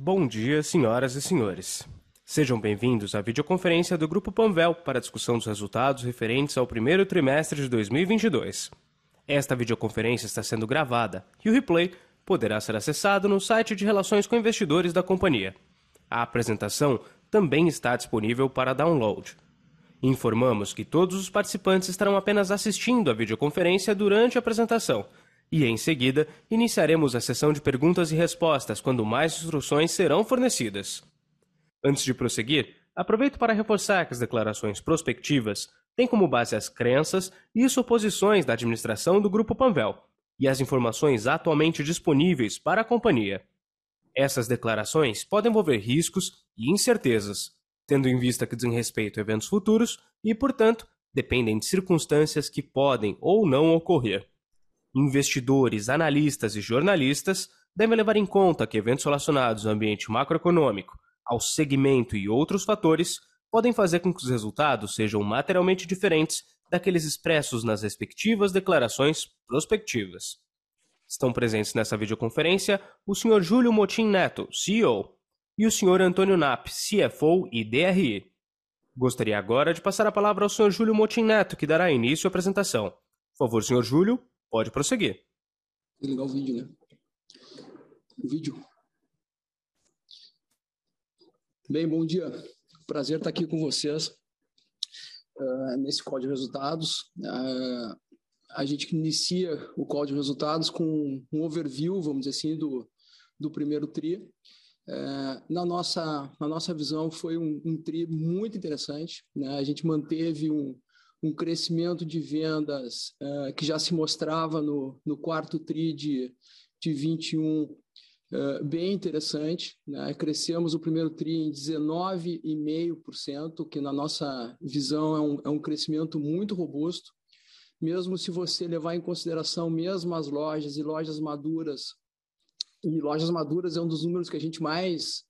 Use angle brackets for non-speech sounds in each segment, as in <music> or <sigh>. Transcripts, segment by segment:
Bom dia, senhoras e senhores. Sejam bem-vindos à videoconferência do Grupo Panvel para a discussão dos resultados referentes ao primeiro trimestre de 2022. Esta videoconferência está sendo gravada e o replay poderá ser acessado no site de Relações com Investidores da companhia. A apresentação também está disponível para download. Informamos que todos os participantes estarão apenas assistindo à videoconferência durante a apresentação e, em seguida, iniciaremos a sessão de perguntas e respostas quando mais instruções serão fornecidas. Antes de prosseguir, aproveito para reforçar que as declarações prospectivas têm como base as crenças e suposições da administração do Grupo Panvel e as informações atualmente disponíveis para a companhia. Essas declarações podem envolver riscos e incertezas, tendo em vista que dizem respeito a eventos futuros e, portanto, dependem de circunstâncias que podem ou não ocorrer. Investidores, analistas e jornalistas devem levar em conta que eventos relacionados ao ambiente macroeconômico, ao segmento e outros fatores podem fazer com que os resultados sejam materialmente diferentes daqueles expressos nas respectivas declarações prospectivas. Estão presentes nessa videoconferência o Sr. Júlio Motim Neto, CEO, e o Sr. Antônio Nap, CFO e DRI. Gostaria agora de passar a palavra ao Sr. Júlio Motim Neto, que dará início à apresentação. Por favor, Sr. Júlio, pode prosseguir. Vou ligar o vídeo, né? O vídeo. Bem, bom dia. Prazer estar aqui com vocês uh, nesse call de resultados. Uh, a gente inicia o call de resultados com um overview, vamos dizer assim, do, do primeiro TRI. Uh, na, nossa, na nossa visão, foi um, um TRI muito interessante. Né? A gente manteve um, um crescimento de vendas que já se mostrava no, no quarto TRI de, de 21 Uh, bem interessante. Né? Crescemos o primeiro TRI em 19,5%, que na nossa visão é um, é um crescimento muito robusto. Mesmo se você levar em consideração mesmo as lojas e lojas maduras, e lojas maduras é um dos números que a gente mais,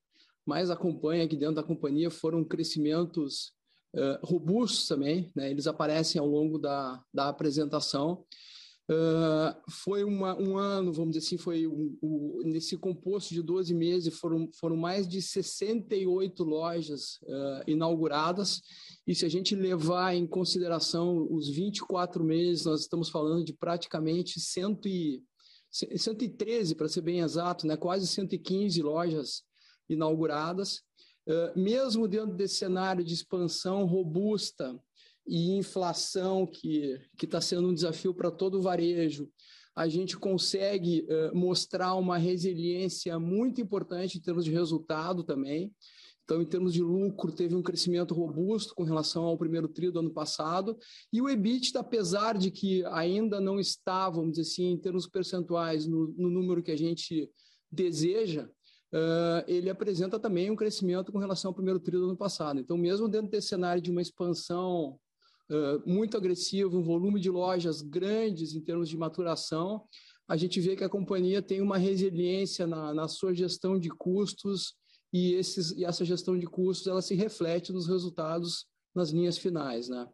mais acompanha aqui dentro da companhia, foram crescimentos uh, robustos também, né? eles aparecem ao longo da, da apresentação. Uh, foi uma, um ano, vamos dizer assim, foi um, um, nesse composto de 12 meses, foram, foram mais de 68 lojas uh, inauguradas, e se a gente levar em consideração os 24 meses, nós estamos falando de praticamente 100 e, 113, para ser bem exato, né? quase 115 lojas inauguradas. Uh, mesmo dentro desse cenário de expansão robusta, e inflação, que está sendo um desafio para todo o varejo, a gente consegue uh, mostrar uma resiliência muito importante em termos de resultado também. Então, em termos de lucro, teve um crescimento robusto com relação ao primeiro trio do ano passado. E o EBITDA, apesar de que ainda não está, vamos dizer assim, em termos percentuais, no, no número que a gente deseja, uh, ele apresenta também um crescimento com relação ao primeiro trio do ano passado. Então, mesmo dentro desse cenário de uma expansão muito agressivo, um volume de lojas grandes em termos de maturação, a gente vê que a companhia tem uma resiliência na, na sua gestão de custos e, esses, e essa gestão de custos ela se reflete nos resultados nas linhas finais, né?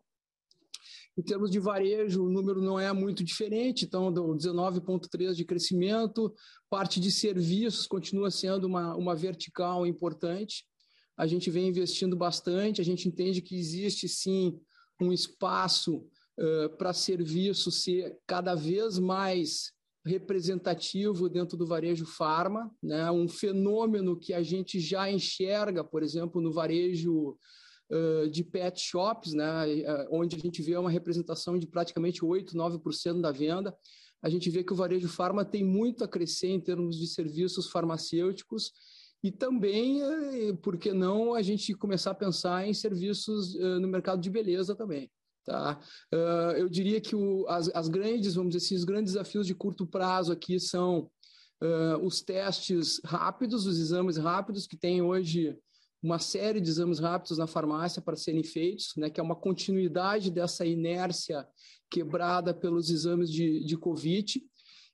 Em termos de varejo, o número não é muito diferente, então, do 19,3% de crescimento, parte de serviços continua sendo uma, uma vertical importante. A gente vem investindo bastante, a gente entende que existe sim um espaço uh, para serviço ser cada vez mais representativo dentro do varejo farma, né? um fenômeno que a gente já enxerga, por exemplo, no varejo de pet shops, né? onde a gente vê uma representação de praticamente 8, 9% da venda. A gente vê que o varejo farma tem muito a crescer em termos de serviços farmacêuticos e também, por que não, a gente começar a pensar em serviços no mercado de beleza também. Tá? Eu diria que o, as, grandes, vamos dizer assim, os grandes desafios de curto prazo aqui são os testes rápidos, os exames rápidos, que tem hoje uma série de exames rápidos na farmácia para serem feitos, né, que é uma continuidade dessa inércia quebrada pelos exames de, de Covid.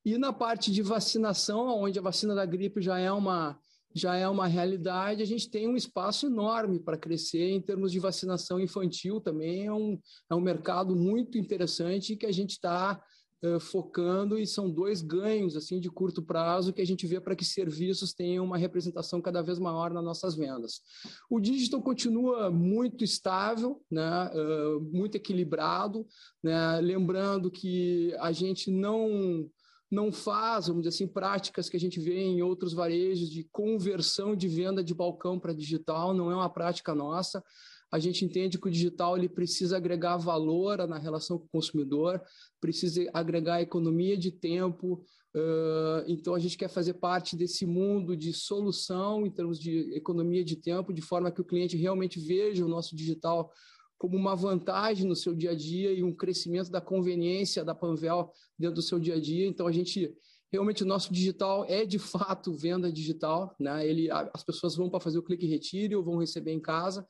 E na parte de vacinação, onde a vacina da gripe já é uma já é uma realidade, a gente tem um espaço enorme para crescer em termos de vacinação infantil também, é um, é um mercado muito interessante que a gente está uh, focando e são dois ganhos assim de curto prazo que a gente vê para que serviços tenham uma representação cada vez maior nas nossas vendas. O digital continua muito estável, né, uh, muito equilibrado, né, lembrando que a gente não não faz, vamos dizer assim, práticas que a gente vê em outros varejos de conversão de venda de balcão para digital, não é uma prática nossa. A gente entende que o digital ele precisa agregar valor na relação com o consumidor, precisa agregar economia de tempo. Uh, então, a gente quer fazer parte desse mundo de solução em termos de economia de tempo, de forma que o cliente realmente veja o nosso digital como uma vantagem no seu dia a dia e um crescimento da conveniência da Panvel dentro do seu dia a dia. Então, a gente realmente o nosso digital é de fato venda digital, né? Ele, as pessoas vão para fazer o clique e retire ou vão receber em casa.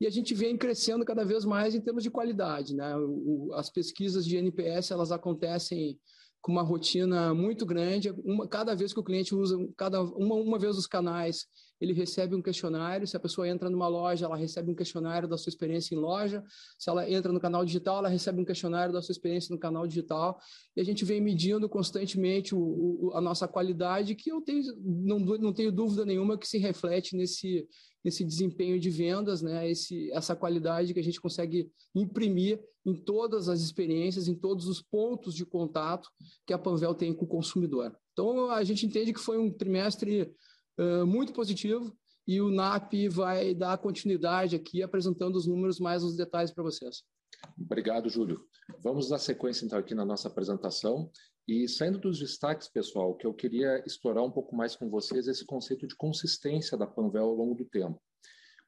E a gente vem crescendo cada vez mais em termos de qualidade, né? O, as pesquisas de NPS elas acontecem com uma rotina muito grande. Uma, cada vez que o cliente usa cada uma, uma vez os canais, ele recebe um questionário. Se a pessoa entra numa loja, ela recebe um questionário da sua experiência em loja. Se ela entra no canal digital, ela recebe um questionário da sua experiência no canal digital. E a gente vem medindo constantemente o, o, a nossa qualidade, que eu tenho, não, não tenho dúvida nenhuma que se reflete nesse, nesse desempenho de vendas, né? Esse, essa qualidade que a gente consegue imprimir em todas as experiências, em todos os pontos de contato que a Panvel tem com o consumidor. Então, a gente entende que foi um trimestre muito positivo e o NAP vai dar continuidade aqui apresentando os números mais os detalhes para vocês. Obrigado, Júlio. Vamos dar sequência então aqui na nossa apresentação e saindo dos destaques, pessoal, que eu queria explorar um pouco mais com vocês esse conceito de consistência da Panvel ao longo do tempo.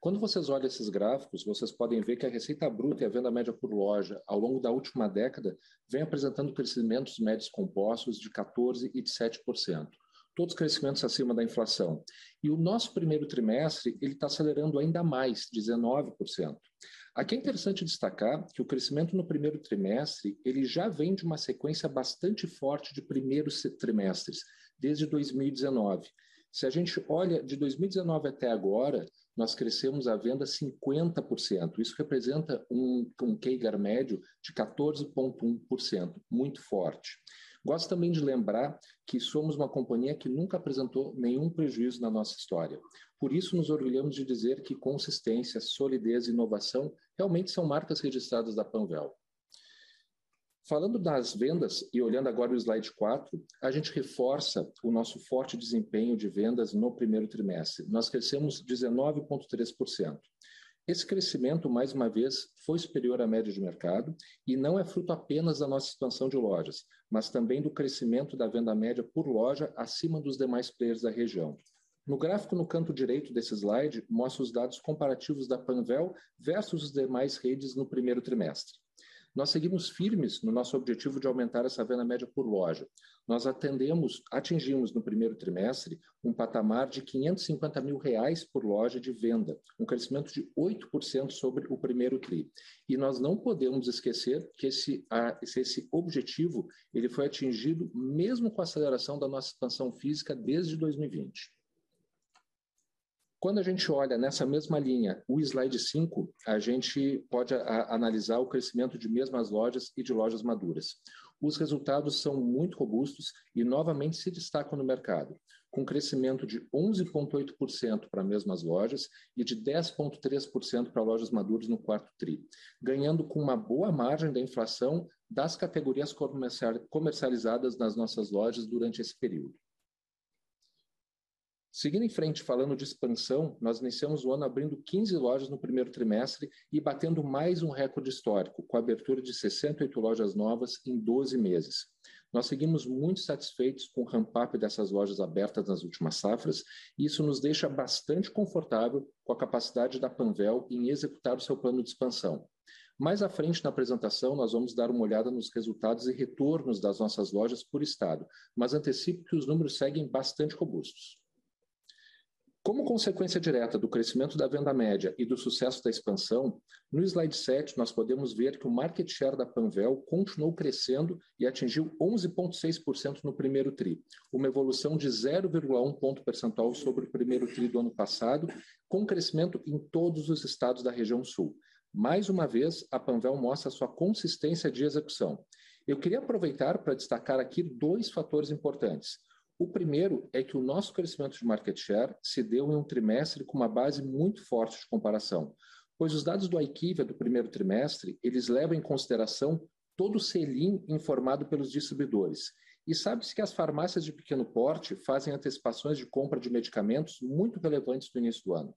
Quando vocês olham esses gráficos, vocês podem ver que a receita bruta e a venda média por loja, ao longo da última década, vem apresentando crescimentos médios compostos de 14% e de 7% todos crescimentos acima da inflação. E o nosso primeiro trimestre ele está acelerando ainda mais, 19%. Aqui é interessante destacar que o crescimento no primeiro trimestre ele já vem de uma sequência bastante forte de primeiros trimestres, desde 2019. Se a gente olha de 2019 até agora, nós crescemos a venda 50%. Isso representa um, um CAGR médio de 14,1%, muito forte. Gosto também de lembrar que somos uma companhia que nunca apresentou nenhum prejuízo na nossa história. Por isso, nos orgulhamos de dizer que consistência, solidez e inovação realmente são marcas registradas da Panvel. Falando das vendas e olhando agora o slide 4, a gente reforça o nosso forte desempenho de vendas no primeiro trimestre. Nós crescemos 19,3%. Esse crescimento, mais uma vez, foi superior à média de mercado e não é fruto apenas da nossa expansão de lojas, mas também do crescimento da venda média por loja acima dos demais players da região. No gráfico no canto direito desse slide, mostra os dados comparativos da Panvel versus as demais redes no primeiro trimestre. Nós seguimos firmes no nosso objetivo de aumentar essa venda média por loja. Nós atendemos, atingimos no primeiro trimestre um patamar de 550 mil reais por loja de venda, um crescimento de 8% sobre o primeiro tri. E nós não podemos esquecer que esse, esse objetivo ele foi atingido mesmo com a aceleração da nossa expansão física desde 2020. Quando a gente olha nessa mesma linha, o slide 5, a gente pode a, analisar o crescimento de mesmas lojas e de lojas maduras. Os resultados são muito robustos e novamente se destacam no mercado, com crescimento de 11,8% para mesmas lojas e de 10,3% para lojas maduras no quarto TRI, ganhando com uma boa margem da inflação das categorias comercializadas nas nossas lojas durante esse período. Seguindo em frente, falando de expansão, nós iniciamos o ano abrindo 15 lojas no primeiro trimestre e batendo mais um recorde histórico, com a abertura de 68 lojas novas em 12 meses. Nós seguimos muito satisfeitos com o ramp-up dessas lojas abertas nas últimas safras, e isso nos deixa bastante confortável com a capacidade da Panvel em executar o seu plano de expansão. Mais à frente na apresentação, nós vamos dar uma olhada nos resultados e retornos das nossas lojas por estado, mas antecipo que os números seguem bastante robustos. Como consequência direta do crescimento da venda média e do sucesso da expansão, no slide 7 nós podemos ver que o market share da Panvel continuou crescendo e atingiu 11,6% no primeiro TRI, uma evolução de 0,1 ponto percentual sobre o primeiro TRI do ano passado, com crescimento em todos os estados da região sul. Mais uma vez, a Panvel mostra sua consistência de execução. Eu queria aproveitar para destacar aqui dois fatores importantes. O primeiro é que o nosso crescimento de market share se deu em um trimestre com uma base muito forte de comparação, pois os dados do IQVIA do primeiro trimestre, eles levam em consideração todo o selim informado pelos distribuidores. E sabe-se que as farmácias de pequeno porte fazem antecipações de compra de medicamentos muito relevantes no início do ano.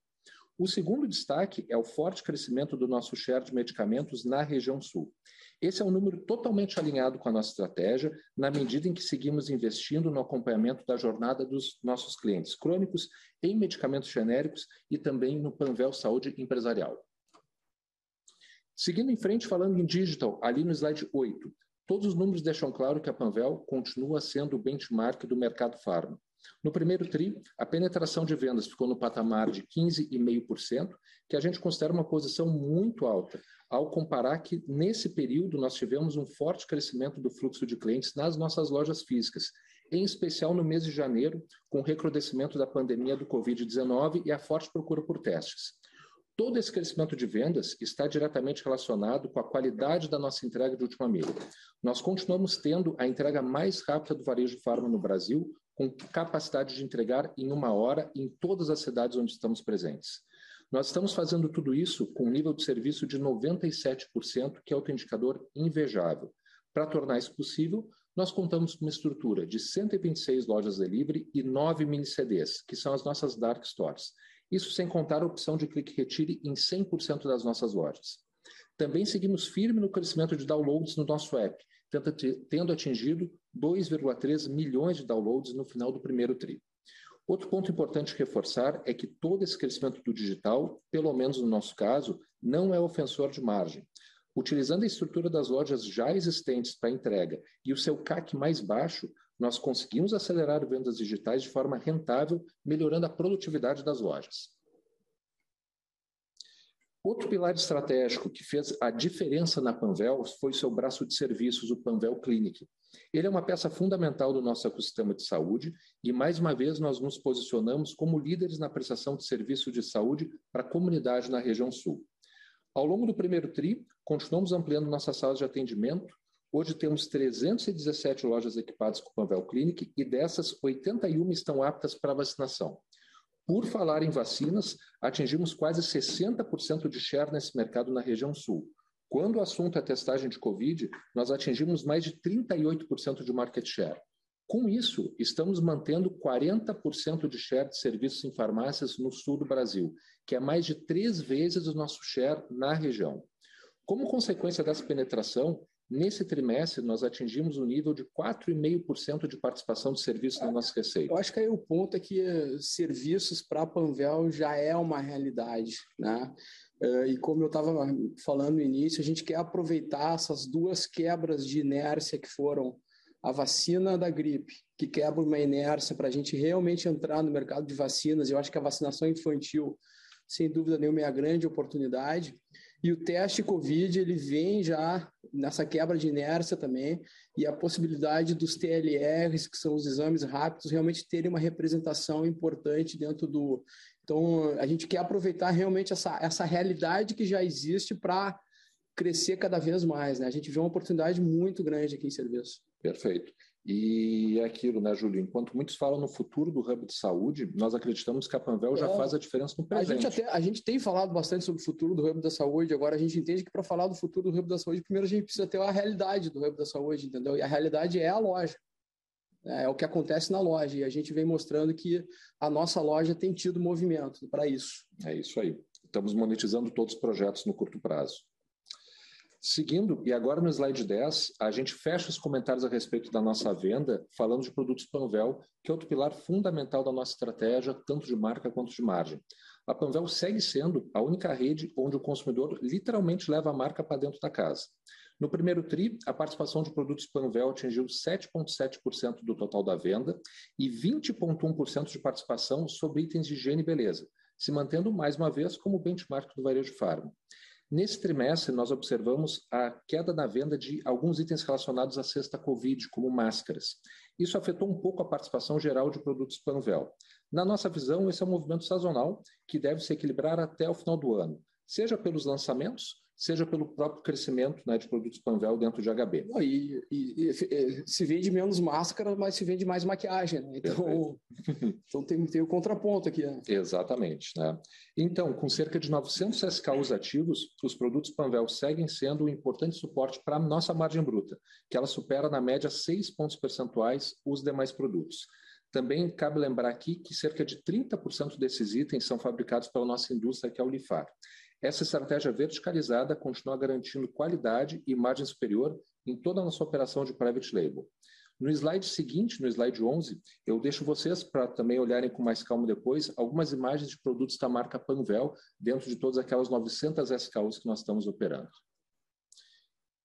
O segundo destaque é o forte crescimento do nosso share de medicamentos na região sul. Esse é um número totalmente alinhado com a nossa estratégia, na medida em que seguimos investindo no acompanhamento da jornada dos nossos clientes crônicos em medicamentos genéricos e também no Panvel Saúde Empresarial. Seguindo em frente, falando em digital, ali no slide 8, todos os números deixam claro que a Panvel continua sendo o benchmark do mercado farma. No primeiro TRI, a penetração de vendas ficou no patamar de 15,5%, que a gente considera uma posição muito alta, ao comparar que nesse período nós tivemos um forte crescimento do fluxo de clientes nas nossas lojas físicas, em especial no mês de janeiro, com o recrudescimento da pandemia do Covid-19 e a forte procura por testes. Todo esse crescimento de vendas está diretamente relacionado com a qualidade da nossa entrega de última milha. Nós continuamos tendo a entrega mais rápida do varejo farma no Brasil, com capacidade de entregar em uma hora em todas as cidades onde estamos presentes. Nós estamos fazendo tudo isso com um nível de serviço de 97%, que é outro indicador invejável. Para tornar isso possível, nós contamos com uma estrutura de 126 lojas delivery e 9 mini CDs, que são as nossas dark stores. Isso sem contar a opção de clique retire em 100% das nossas lojas. Também seguimos firme no crescimento de downloads no nosso app, tendo atingido 2,3 milhões de downloads no final do primeiro tri. Outro ponto importante reforçar é que todo esse crescimento do digital, pelo menos no nosso caso, não é ofensor de margem. Utilizando a estrutura das lojas já existentes para entrega e o seu CAC mais baixo, nós conseguimos acelerar vendas digitais de forma rentável, melhorando a produtividade das lojas. Outro pilar estratégico que fez a diferença na Panvel foi seu braço de serviços, o Panvel Clinic. Ele é uma peça fundamental do nosso ecossistema de saúde e, mais uma vez, nós nos posicionamos como líderes na prestação de serviço de saúde para a comunidade na região sul. Ao longo do primeiro TRI, continuamos ampliando nossas salas de atendimento, Hoje temos 317 lojas equipadas com Panvel Clinic e dessas, 81 estão aptas para vacinação. Por falar em vacinas, atingimos quase 60% de share nesse mercado na região sul. Quando o assunto é testagem de Covid, nós atingimos mais de 38% de market share. Com isso, estamos mantendo 40% de share de serviços em farmácias no sul do Brasil, que é mais de três vezes o nosso share na região. Como consequência dessa penetração, Nesse trimestre, nós atingimos um nível de 4,5% de participação de serviços na nossa receita. Eu acho que aí o ponto é que eh, serviços para a Panvel já é uma realidade. Né? Eh, e como eu estava falando no início, a gente quer aproveitar essas duas quebras de inércia que foram a vacina da gripe, que quebra uma inércia para a gente realmente entrar no mercado de vacinas. Eu acho que a vacinação infantil, sem dúvida nenhuma, é a grande oportunidade. E o teste COVID ele vem já nessa quebra de inércia também e a possibilidade dos TLRs, que são os exames rápidos, realmente terem uma representação importante dentro do. Então, a gente quer aproveitar realmente essa, essa realidade que já existe para crescer cada vez mais. Né? A gente vê uma oportunidade muito grande aqui em serviço. Perfeito. E é aquilo, né, Júlio? Enquanto muitos falam no futuro do hub de saúde, nós acreditamos que a Panvel é, já faz a diferença no presente. A gente, até, a gente tem falado bastante sobre o futuro do hub da saúde, agora a gente entende que para falar do futuro do hub da saúde, primeiro a gente precisa ter a realidade do hub da saúde, entendeu? E a realidade é a loja. É, é o que acontece na loja. E a gente vem mostrando que a nossa loja tem tido movimento para isso. É isso aí. Estamos monetizando todos os projetos no curto prazo. Seguindo, e agora no slide 10, a gente fecha os comentários a respeito da nossa venda, falando de produtos Panvel, que é outro pilar fundamental da nossa estratégia, tanto de marca quanto de margem. A Panvel segue sendo a única rede onde o consumidor literalmente leva a marca para dentro da casa. No primeiro TRI, a participação de produtos Panvel atingiu 7,7% do total da venda e 20,1% de participação sobre itens de higiene e beleza, se mantendo mais uma vez como benchmark do varejo farma. Nesse trimestre, nós observamos a queda na venda de alguns itens relacionados à cesta Covid, como máscaras. Isso afetou um pouco a participação geral de produtos Panvel. Na nossa visão, esse é um movimento sazonal que deve se equilibrar até o final do ano. seja pelos lançamentos, seja pelo próprio crescimento né, de produtos Panvel dentro de HB. E, e, e, se vende menos máscara, mas se vende mais maquiagem. Né? Então, então tem, tem o contraponto aqui. Né? Exatamente. Né? Então, com cerca de 900 SKUs ativos, os produtos Panvel seguem sendo um importante suporte para a nossa margem bruta, que ela supera na média 6 pontos percentuais os demais produtos. Também cabe lembrar aqui que cerca de 30% desses itens são fabricados pela nossa indústria, que é o Lifar. Essa estratégia verticalizada continua garantindo qualidade e margem superior em toda a nossa operação de private label. No slide seguinte, no slide 11, eu deixo vocês para também olharem com mais calma depois algumas imagens de produtos da marca Panvel dentro de todas aquelas 900 SKUs que nós estamos operando.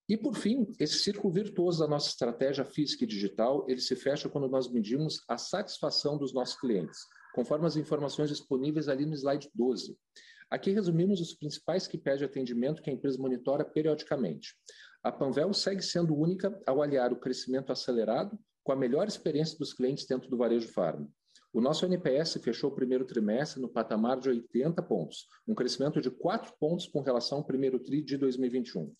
E por fim, esse círculo virtuoso da nossa estratégia física e digital, ele se fecha quando nós medimos a satisfação dos nossos clientes, conforme as informações disponíveis ali no slide 12. Aqui resumimos os principais KPIs de atendimento que a empresa monitora periodicamente. A Panvel segue sendo única ao aliar o crescimento acelerado com a melhor experiência dos clientes dentro do varejo farma. O nosso NPS fechou o primeiro trimestre no patamar de 80 pontos, um crescimento de 4 pontos com relação ao primeiro TRI de 2021.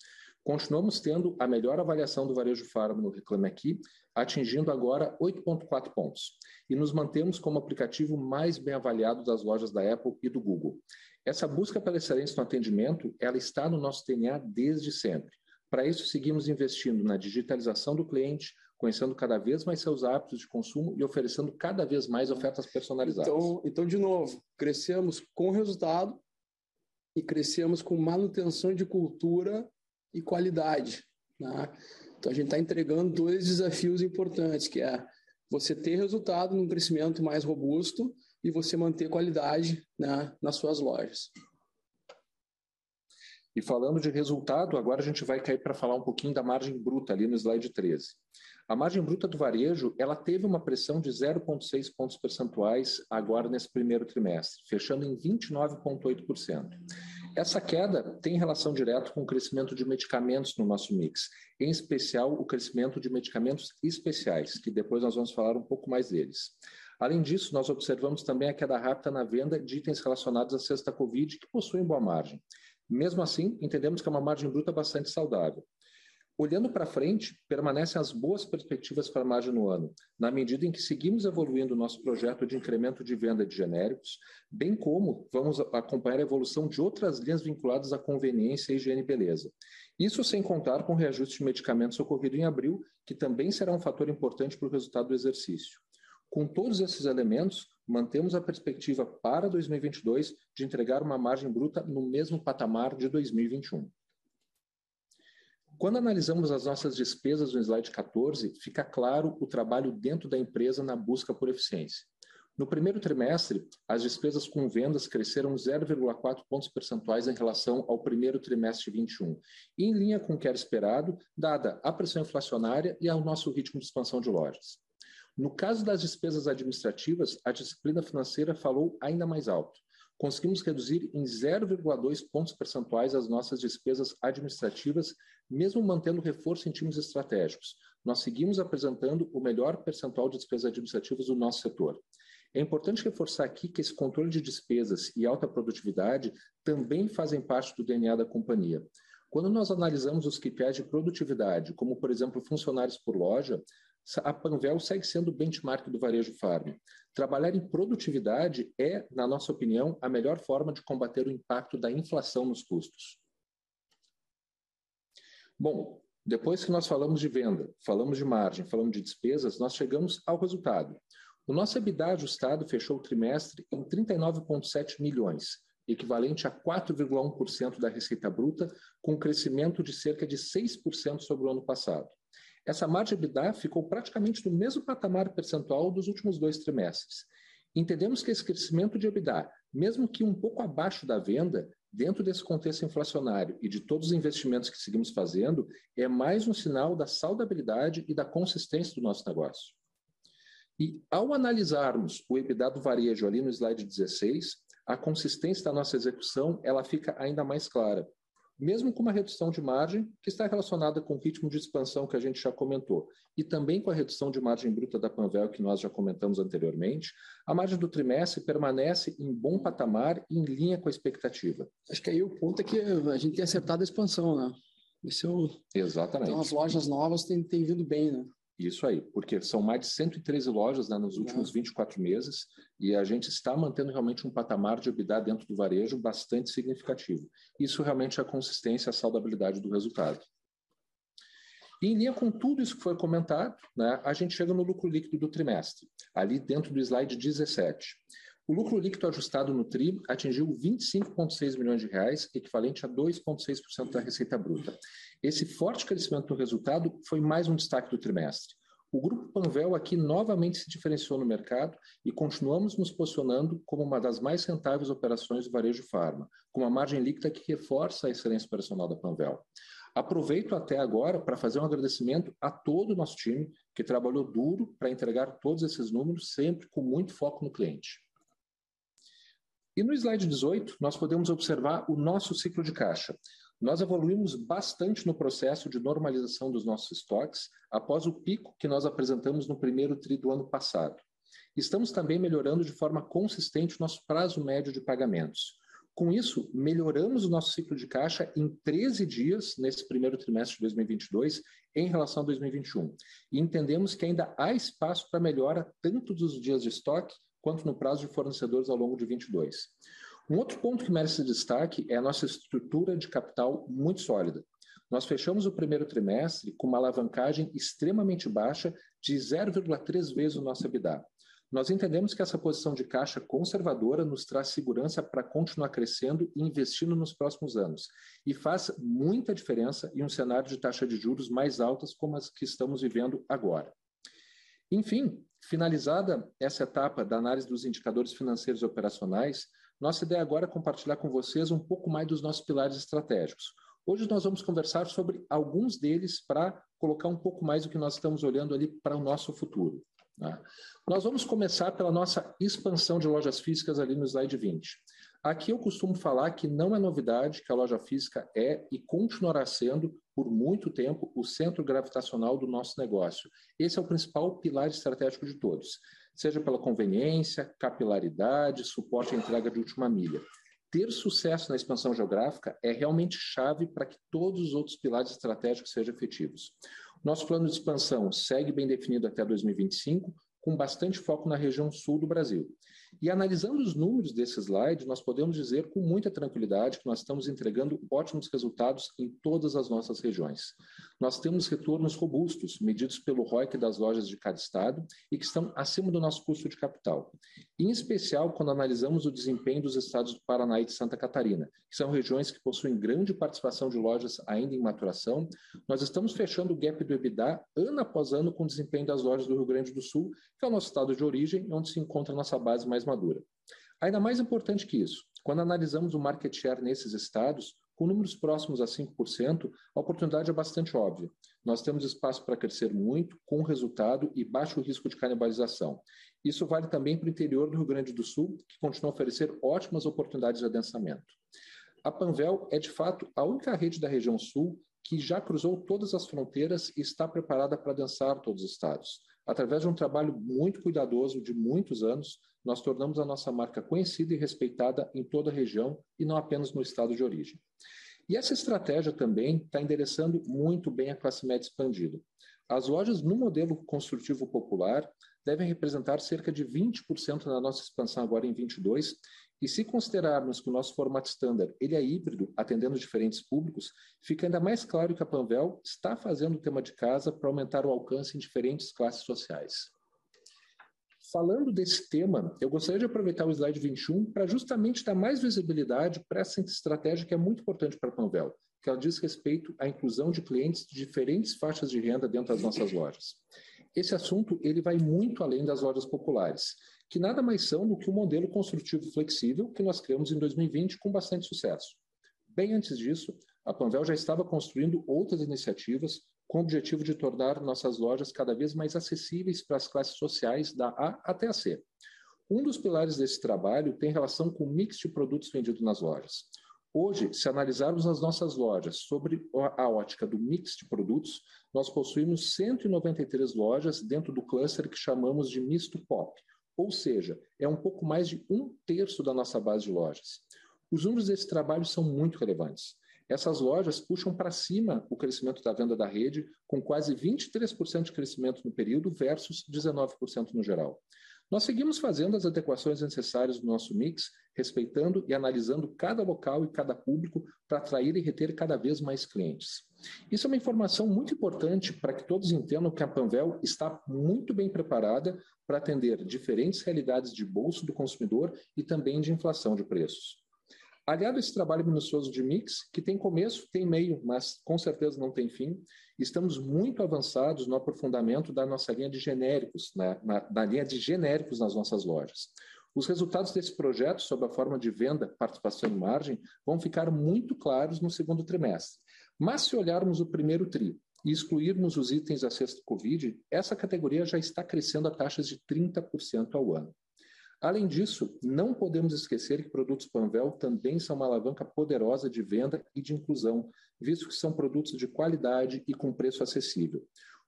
Continuamos tendo a melhor avaliação do varejo farma no Reclame Aqui, atingindo agora 8,4 pontos. E nos mantemos como aplicativo mais bem avaliado das lojas da Apple e do Google. Essa busca pela excelência no atendimento, ela está no nosso DNA desde sempre. Para isso, seguimos investindo na digitalização do cliente, conhecendo cada vez mais seus hábitos de consumo e oferecendo cada vez mais ofertas personalizadas. Então, então de novo, crescemos com resultado e crescemos com manutenção de cultura e qualidade. Né? Então, a gente está entregando dois desafios importantes, que é você ter resultado num crescimento mais robusto e você manter qualidade né, nas suas lojas. E falando de resultado, agora a gente vai cair para falar um pouquinho da margem bruta ali no slide 13. A margem bruta do varejo, ela teve uma pressão de 0,6 pontos percentuais agora nesse primeiro trimestre, fechando em 29,8%. Essa queda tem relação direta com o crescimento de medicamentos no nosso mix, em especial o crescimento de medicamentos especiais, que depois nós vamos falar um pouco mais deles. Além disso, nós observamos também a queda rápida na venda de itens relacionados à cesta Covid que possuem boa margem. Mesmo assim, entendemos que é uma margem bruta bastante saudável. Olhando para frente, permanecem as boas perspectivas para a margem no ano, na medida em que seguimos evoluindo o nosso projeto de incremento de venda de genéricos, bem como vamos acompanhar a evolução de outras linhas vinculadas à conveniência, higiene e beleza. Isso sem contar com o reajuste de medicamentos ocorrido em abril, que também será um fator importante para o resultado do exercício. Com todos esses elementos, mantemos a perspectiva para 2022 de entregar uma margem bruta no mesmo patamar de 2021. Quando analisamos as nossas despesas no slide 14, fica claro o trabalho dentro da empresa na busca por eficiência. No primeiro trimestre, as despesas com vendas cresceram 0,4 pontos percentuais em relação ao primeiro trimestre de 21, em linha com o que era esperado, dada a pressão inflacionária e ao nosso ritmo de expansão de lojas. No caso das despesas administrativas, a disciplina financeira falou ainda mais alto. Conseguimos reduzir em 0,2 pontos percentuais as nossas despesas administrativas, mesmo mantendo reforço em times estratégicos. Nós seguimos apresentando o melhor percentual de despesas administrativas do nosso setor. É importante reforçar aqui que esse controle de despesas e alta produtividade também fazem parte do DNA da companhia. Quando nós analisamos os KPIs de produtividade, como por exemplo funcionários por loja, a Panvel segue sendo o benchmark do varejo farm. Trabalhar em produtividade é, na nossa opinião, a melhor forma de combater o impacto da inflação nos custos. Bom, depois que nós falamos de venda, falamos de margem, falamos de despesas, nós chegamos ao resultado. O nosso EBITDA ajustado fechou o trimestre em 39,7 milhões, equivalente a 4,1% da receita bruta, com um crescimento de cerca de 6% sobre o ano passado. Essa margem EBITDA ficou praticamente no mesmo patamar percentual dos últimos dois trimestres. Entendemos que esse crescimento de EBITDA, mesmo que um pouco abaixo da venda, dentro desse contexto inflacionário e de todos os investimentos que seguimos fazendo, é mais um sinal da saudabilidade e da consistência do nosso negócio. E ao analisarmos o EBITDA do varejo ali no slide 16, a consistência da nossa execução ela fica ainda mais clara. Mesmo com uma redução de margem que está relacionada com o ritmo de expansão que a gente já comentou, e também com a redução de margem bruta da Panvel que nós já comentamos anteriormente, a margem do trimestre permanece em bom patamar e em linha com a expectativa. Acho que aí o ponto é que a gente tem acertado a expansão, né? Esse é o... Exatamente. Então as lojas novas têm, têm vindo bem, né? Isso aí, porque são mais de 113 lojas né, nos últimos 24 meses e a gente está mantendo realmente um patamar de EBITDA dentro do varejo bastante significativo. Isso realmente é a consistência, a saudabilidade do resultado. E em linha com tudo isso que foi comentado, né, a gente chega no lucro líquido do trimestre, ali dentro do slide 17. O lucro líquido ajustado no TRI atingiu 25,6 milhões de reais, equivalente a 2,6% da receita bruta. Esse forte crescimento no resultado foi mais um destaque do trimestre. O grupo Panvel aqui novamente se diferenciou no mercado e continuamos nos posicionando como uma das mais rentáveis operações do varejo farma, com uma margem líquida que reforça a excelência operacional da Panvel. Aproveito até agora para fazer um agradecimento a todo o nosso time que trabalhou duro para entregar todos esses números, sempre com muito foco no cliente. E no slide 18, nós podemos observar o nosso ciclo de caixa. Nós evoluímos bastante no processo de normalização dos nossos estoques após o pico que nós apresentamos no primeiro tri do ano passado. Estamos também melhorando de forma consistente o nosso prazo médio de pagamentos. Com isso, melhoramos o nosso ciclo de caixa em 13 dias nesse primeiro trimestre de 2022 em relação a 2021. E entendemos que ainda há espaço para melhora tanto dos dias de estoque quanto no prazo de fornecedores ao longo de 22. Um outro ponto que merece destaque é a nossa estrutura de capital muito sólida. Nós fechamos o primeiro trimestre com uma alavancagem extremamente baixa de 0,3 vezes o nosso EBITDA. Nós entendemos que essa posição de caixa conservadora nos traz segurança para continuar crescendo e investindo nos próximos anos, e faz muita diferença em um cenário de taxa de juros mais altas como as que estamos vivendo agora. Enfim, finalizada essa etapa da análise dos indicadores financeiros e operacionais, nossa ideia agora é compartilhar com vocês um pouco mais dos nossos pilares estratégicos. Hoje nós vamos conversar sobre alguns deles para colocar um pouco mais do que nós estamos olhando ali para o nosso futuro. Né? Nós vamos começar pela nossa expansão de lojas físicas ali no slide 20. Aqui eu costumo falar que não é novidade que a loja física é e continuará sendo, por muito tempo, o centro gravitacional do nosso negócio. Esse é o principal pilar estratégico de todos, seja pela conveniência, capilaridade, suporte à entrega de última milha. Ter sucesso na expansão geográfica é realmente chave para que todos os outros pilares estratégicos sejam efetivos. Nosso plano de expansão segue bem definido até 2025, com bastante foco na região sul do Brasil. E analisando os números desse slide, nós podemos dizer com muita tranquilidade que nós estamos entregando ótimos resultados em todas as nossas regiões. Nós temos retornos robustos, medidos pelo ROIC das lojas de cada estado e que estão acima do nosso custo de capital. Em especial, quando analisamos o desempenho dos estados do Paraná e de Santa Catarina, que são regiões que possuem grande participação de lojas ainda em maturação, nós estamos fechando o gap do EBITDA ano após ano com o desempenho das lojas do Rio Grande do Sul, que é o nosso estado de origem, onde se encontra a nossa base mais madura. Ainda mais importante que isso, quando analisamos o market share nesses estados, com números próximos a 5%, a oportunidade é bastante óbvia. Nós temos espaço para crescer muito, com resultado e baixo risco de canibalização. Isso vale também para o interior do Rio Grande do Sul, que continua a oferecer ótimas oportunidades de adensamento. A Panvel é, de fato, a única rede da região sul que já cruzou todas as fronteiras e está preparada para adensar todos os estados. Através de um trabalho muito cuidadoso de muitos anos, nós tornamos a nossa marca conhecida e respeitada em toda a região e não apenas no estado de origem. E essa estratégia também está endereçando muito bem a classe média expandida. As lojas no modelo construtivo popular devem representar cerca de 20% da nossa expansão agora em 22, e se considerarmos que o nosso formato standard ele é híbrido, atendendo diferentes públicos, fica ainda mais claro que a Panvel está fazendo o tema de casa para aumentar o alcance em diferentes classes sociais. Falando desse tema, eu gostaria de aproveitar o slide 21 para justamente dar mais visibilidade para essa estratégia que é muito importante para a Panvel, que ela diz respeito à inclusão de clientes de diferentes faixas de renda dentro das nossas lojas. Esse assunto ele vai muito além das lojas populares, que nada mais são do que o um modelo construtivo flexível que nós criamos em 2020 com bastante sucesso. Bem antes disso, a Panvel já estava construindo outras iniciativas com o objetivo de tornar nossas lojas cada vez mais acessíveis para as classes sociais da A até a C. Um dos pilares desse trabalho tem relação com o mix de produtos vendidos nas lojas. Hoje, se analisarmos as nossas lojas sobre a ótica do mix de produtos, nós possuímos 193 lojas dentro do cluster que chamamos de misto pop, ou seja, é um pouco mais de um terço da nossa base de lojas. Os números desse trabalho são muito relevantes. Essas lojas puxam para cima o crescimento da venda da rede, com quase 23% de crescimento no período versus 19% no geral. Nós seguimos fazendo as adequações necessárias do nosso mix, respeitando e analisando cada local e cada público para atrair e reter cada vez mais clientes. Isso é uma informação muito importante para que todos entendam que a Panvel está muito bem preparada para atender diferentes realidades de bolso do consumidor e também de inflação de preços. Aliado a esse trabalho minucioso de mix, que tem começo, tem meio, mas com certeza não tem fim, estamos muito avançados no aprofundamento da nossa linha de genéricos, né, na, na linha de genéricos nas nossas lojas. Os resultados desse projeto, sob a forma de venda, participação e margem, vão ficar muito claros no segundo trimestre. Mas se olharmos o primeiro tri e excluirmos os itens da sexta Covid, essa categoria já está crescendo a taxas de 30% ao ano. Além disso, não podemos esquecer que produtos Panvel também são uma alavanca poderosa de venda e de inclusão, visto que são produtos de qualidade e com preço acessível.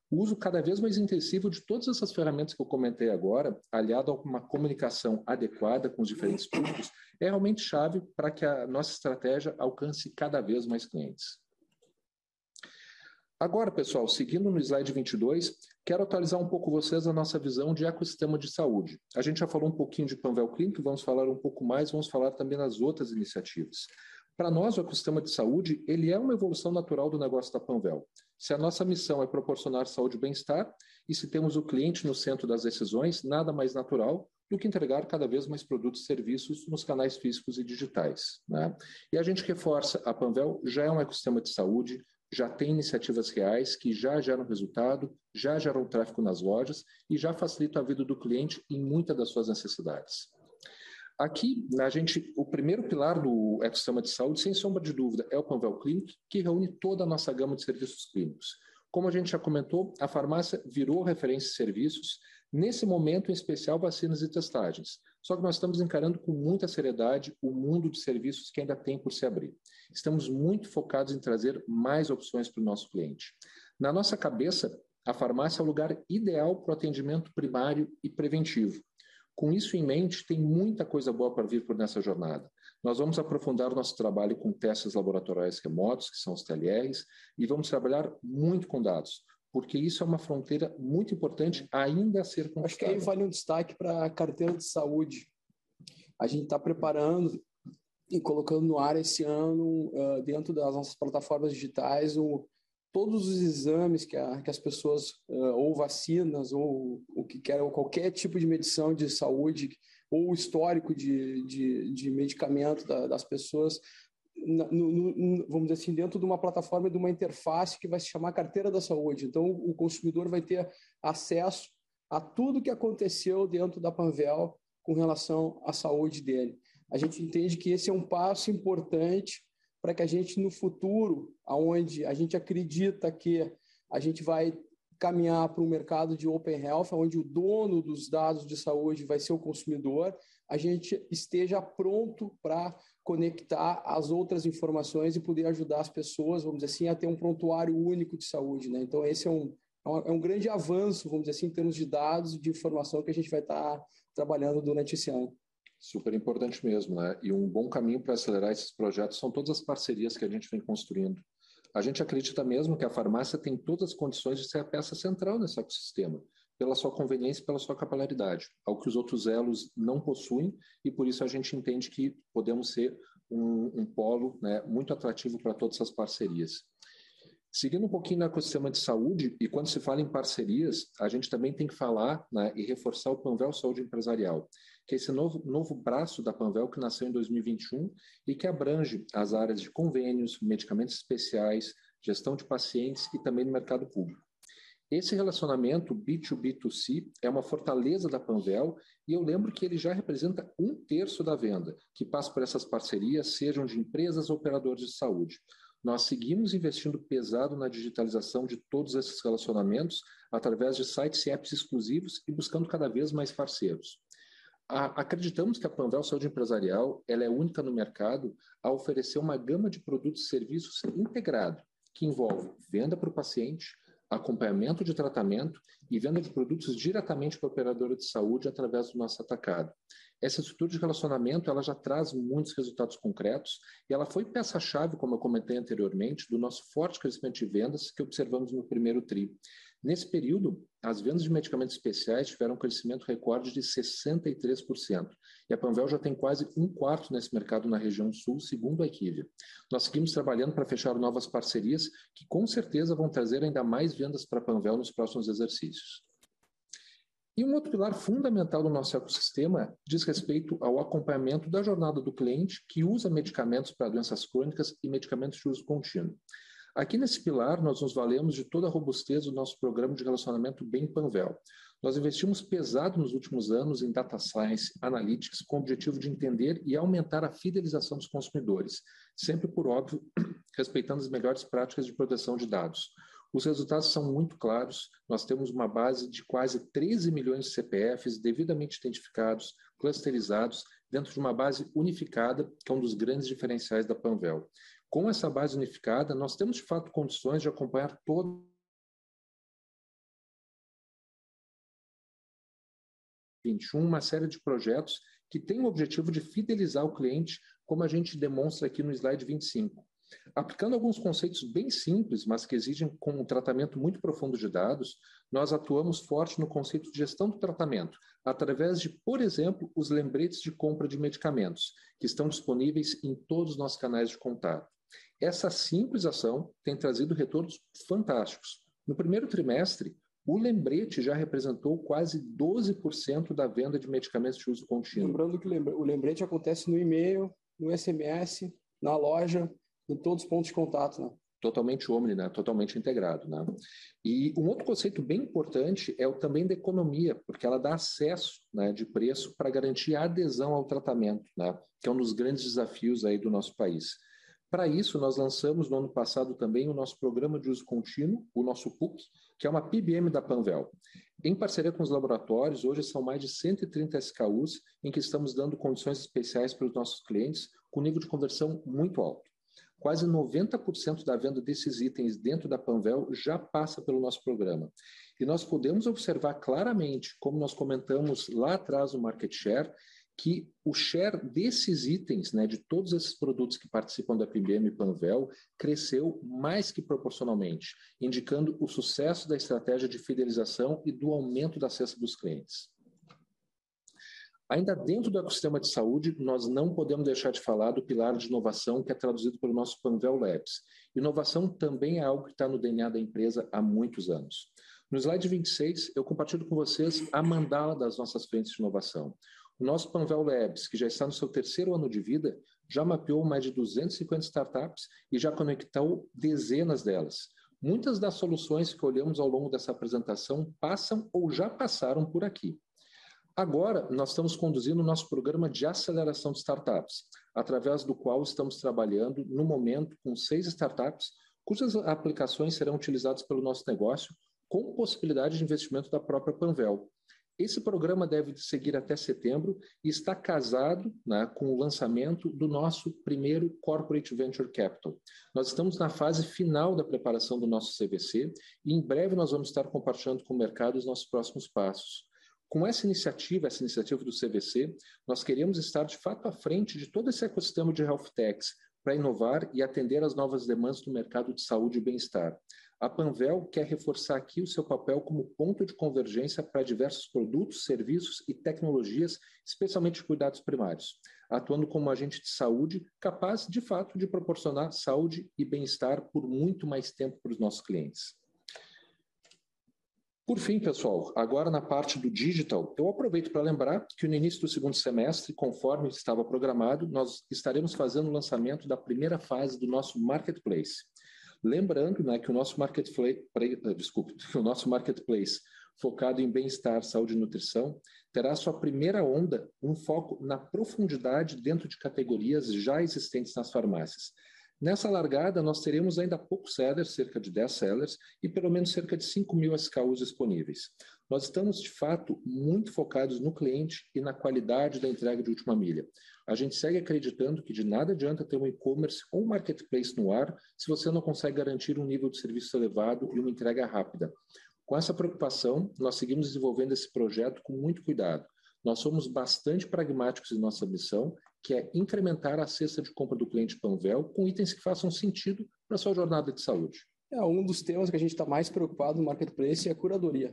O uso cada vez mais intensivo de todas essas ferramentas que eu comentei agora, aliado a uma comunicação adequada com os diferentes públicos, é realmente chave para que a nossa estratégia alcance cada vez mais clientes. Agora, pessoal, seguindo no slide 22, quero atualizar um pouco vocês a nossa visão de ecossistema de saúde. A gente já falou um pouquinho de Panvel Clinic, vamos falar um pouco mais, vamos falar também das outras iniciativas. Para nós, o ecossistema de saúde, ele é uma evolução natural do negócio da Panvel. Se a nossa missão é proporcionar saúde e bem-estar, e se temos o cliente no centro das decisões, nada mais natural do que entregar cada vez mais produtos e serviços nos canais físicos e digitais. Né? E a gente reforça, a Panvel já é um ecossistema de saúde, já tem iniciativas reais que já geram resultado, já geram tráfego nas lojas e já facilitam a vida do cliente em muitas das suas necessidades. Aqui, a gente, o primeiro pilar do ecossistema de saúde, sem sombra de dúvida, é o Panvel Clinic, que reúne toda a nossa gama de serviços clínicos. Como a gente já comentou, a farmácia virou referência de serviços, nesse momento em especial vacinas e testagens. Só que nós estamos encarando com muita seriedade o mundo de serviços que ainda tem por se abrir. Estamos muito focados em trazer mais opções para o nosso cliente. Na nossa cabeça, a farmácia é o lugar ideal para o atendimento primário e preventivo. Com isso em mente, tem muita coisa boa para vir por nessa jornada. Nós vamos aprofundar o nosso trabalho com testes laboratoriais remotos, que são os TLRs, e vamos trabalhar muito com dados, porque isso é uma fronteira muito importante ainda a ser conquistada. Acho que aí vale um destaque para a carteira de saúde. A gente está preparando e colocando no ar esse ano, uh, dentro das nossas plataformas digitais, o, todos os exames que, a, que as pessoas, uh, ou vacinas, ou o que quer, ou qualquer tipo de medição de saúde, ou histórico de, de, de medicamento da, das pessoas, no, no, vamos dizer assim, dentro de uma plataforma, de uma interface que vai se chamar carteira da saúde. Então, o consumidor vai ter acesso a tudo que aconteceu dentro da Panvel com relação à saúde dele a gente entende que esse é um passo importante para que a gente no futuro, aonde a gente acredita que a gente vai caminhar para um mercado de open health, onde o dono dos dados de saúde vai ser o consumidor, a gente esteja pronto para conectar as outras informações e poder ajudar as pessoas, vamos dizer assim, a ter um prontuário único de saúde. Né? Então, esse é um, é um grande avanço, vamos dizer assim, em termos de dados, de informação que a gente vai estar trabalhando durante esse ano. Super importante mesmo, né? E um bom caminho para acelerar esses projetos são todas as parcerias que a gente vem construindo. A gente acredita mesmo que a farmácia tem todas as condições de ser a peça central nesse ecossistema, pela sua conveniência e pela sua capilaridade, ao que os outros elos não possuem, e por isso a gente entende que podemos ser um, um polo né, muito atrativo para todas essas parcerias. Seguindo um pouquinho no ecossistema de saúde, e quando se fala em parcerias, a gente também tem que falar né, e reforçar o Panvel Saúde Empresarial que é esse novo, novo braço da Panvel que nasceu em 2021 e que abrange as áreas de convênios, medicamentos especiais, gestão de pacientes e também no mercado público. Esse relacionamento B2B2C é uma fortaleza da Panvel e eu lembro que ele já representa um terço da venda, que passa por essas parcerias, sejam de empresas ou operadores de saúde. Nós seguimos investindo pesado na digitalização de todos esses relacionamentos através de sites e apps exclusivos e buscando cada vez mais parceiros. Acreditamos que a Panvel Saúde Empresarial ela é única no mercado a oferecer uma gama de produtos e serviços integrado, que envolve venda para o paciente, acompanhamento de tratamento e venda de produtos diretamente para a operadora de saúde através do nosso atacado. Essa estrutura de relacionamento ela já traz muitos resultados concretos e ela foi peça-chave, como eu comentei anteriormente, do nosso forte crescimento de vendas que observamos no primeiro TRI. Nesse período, as vendas de medicamentos especiais tiveram um crescimento recorde de 63%. E a Panvel já tem quase um quarto nesse mercado na região sul, segundo a Equivia. Nós seguimos trabalhando para fechar novas parcerias que com certeza vão trazer ainda mais vendas para a Panvel nos próximos exercícios. E um outro pilar fundamental do nosso ecossistema diz respeito ao acompanhamento da jornada do cliente que usa medicamentos para doenças crônicas e medicamentos de uso contínuo. Aqui nesse pilar, nós nos valemos de toda a robustez do nosso programa de relacionamento Bem Panvel. Nós investimos pesado nos últimos anos em data science, analytics, com o objetivo de entender e aumentar a fidelização dos consumidores, sempre por óbvio, <clears throat> respeitando as melhores práticas de proteção de dados. Os resultados são muito claros. Nós temos uma base de quase 13 milhões de CPFs devidamente identificados, clusterizados, dentro de uma base unificada, que é um dos grandes diferenciais da Panvel com essa base unificada, nós temos de fato condições de acompanhar todo 21 uma série de projetos que têm o objetivo de fidelizar o cliente, como a gente demonstra aqui no slide 25. Aplicando alguns conceitos bem simples, mas que exigem com um tratamento muito profundo de dados, nós atuamos forte no conceito de gestão do tratamento, através de, por exemplo, os lembretes de compra de medicamentos, que estão disponíveis em todos os nossos canais de contato. Essa simples ação tem trazido retornos fantásticos. No primeiro trimestre, o lembrete já representou quase 12% da venda de medicamentos de uso contínuo. Lembrando que o lembrete acontece no e-mail, no SMS, na loja, em todos os pontos de contato. Né? Totalmente omni, né? totalmente integrado. Né? E um outro conceito bem importante é o também da economia, porque ela dá acesso né, de preço para garantir a adesão ao tratamento, né? que é um dos grandes desafios aí do nosso país. Para isso, nós lançamos no ano passado também o nosso programa de uso contínuo, o nosso PUC, que é uma PBM da Panvel. Em parceria com os laboratórios, hoje são mais de 130 SKUs em que estamos dando condições especiais para os nossos clientes, com nível de conversão muito alto. Quase 90% da venda desses itens dentro da Panvel já passa pelo nosso programa. E nós podemos observar claramente, como nós comentamos lá atrás no market share, que o share desses itens, né, de todos esses produtos que participam da PBM Panvel, cresceu mais que proporcionalmente, indicando o sucesso da estratégia de fidelização e do aumento da cesta dos clientes. Ainda dentro do ecossistema de saúde, nós não podemos deixar de falar do pilar de inovação que é traduzido pelo nosso Panvel Labs. Inovação também é algo que está no DNA da empresa há muitos anos. No slide 26, eu compartilho com vocês a mandala das nossas frentes de inovação. O nosso Panvel Labs, que já está no seu terceiro ano de vida, já mapeou mais de 250 startups e já conectou dezenas delas. Muitas das soluções que olhamos ao longo dessa apresentação passam ou já passaram por aqui. Agora, nós estamos conduzindo o nosso programa de aceleração de startups, através do qual estamos trabalhando, no momento, com seis startups, cujas aplicações serão utilizadas pelo nosso negócio, com possibilidade de investimento da própria Panvel. Esse programa deve seguir até setembro e está casado né, com o lançamento do nosso primeiro Corporate Venture Capital. Nós estamos na fase final da preparação do nosso CVC e em breve nós vamos estar compartilhando com o mercado os nossos próximos passos. Com essa iniciativa, essa iniciativa do CVC, nós queremos estar de fato à frente de todo esse ecossistema de health techs para inovar e atender às novas demandas do mercado de saúde e bem-estar. A Panvel quer reforçar aqui o seu papel como ponto de convergência para diversos produtos, serviços e tecnologias, especialmente cuidados primários, atuando como agente de saúde capaz, de fato, de proporcionar saúde e bem-estar por muito mais tempo para os nossos clientes. Por fim, pessoal, agora na parte do digital, eu aproveito para lembrar que no início do segundo semestre, conforme estava programado, nós estaremos fazendo o lançamento da primeira fase do nosso marketplace. Lembrando né, que o nosso marketplace, eh, desculpe, <laughs> o nosso marketplace focado em bem-estar, saúde e nutrição, terá sua primeira onda um foco na profundidade dentro de categorias já existentes nas farmácias. Nessa largada, nós teremos ainda poucos sellers, cerca de 10 sellers, e pelo menos cerca de 5 mil SKUs disponíveis. Nós estamos, de fato, muito focados no cliente e na qualidade da entrega de última milha. A gente segue acreditando que de nada adianta ter um e-commerce ou um marketplace no ar se você não consegue garantir um nível de serviço elevado e uma entrega rápida. Com essa preocupação, nós seguimos desenvolvendo esse projeto com muito cuidado. Nós somos bastante pragmáticos em nossa missão, que é incrementar a cesta de compra do cliente Panvel com itens que façam sentido para sua jornada de saúde. É um dos temas que a gente está mais preocupado no marketplace é a curadoria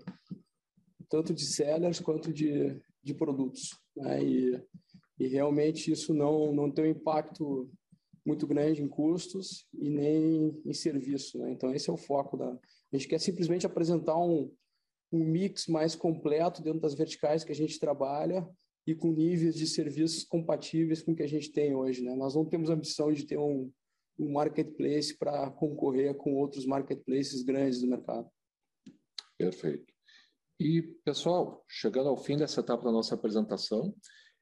tanto de sellers quanto de, de produtos. Né? E, e realmente isso não, não tem um impacto muito grande em custos e nem em serviço. Né? Então, esse é o foco. Da... A gente quer simplesmente apresentar um, um mix mais completo dentro das verticais que a gente trabalha e com níveis de serviços compatíveis com o que a gente tem hoje. Né? Nós não temos ambição de ter um, um marketplace para concorrer com outros marketplaces grandes do mercado. Perfeito. E, pessoal, chegando ao fim dessa etapa da nossa apresentação,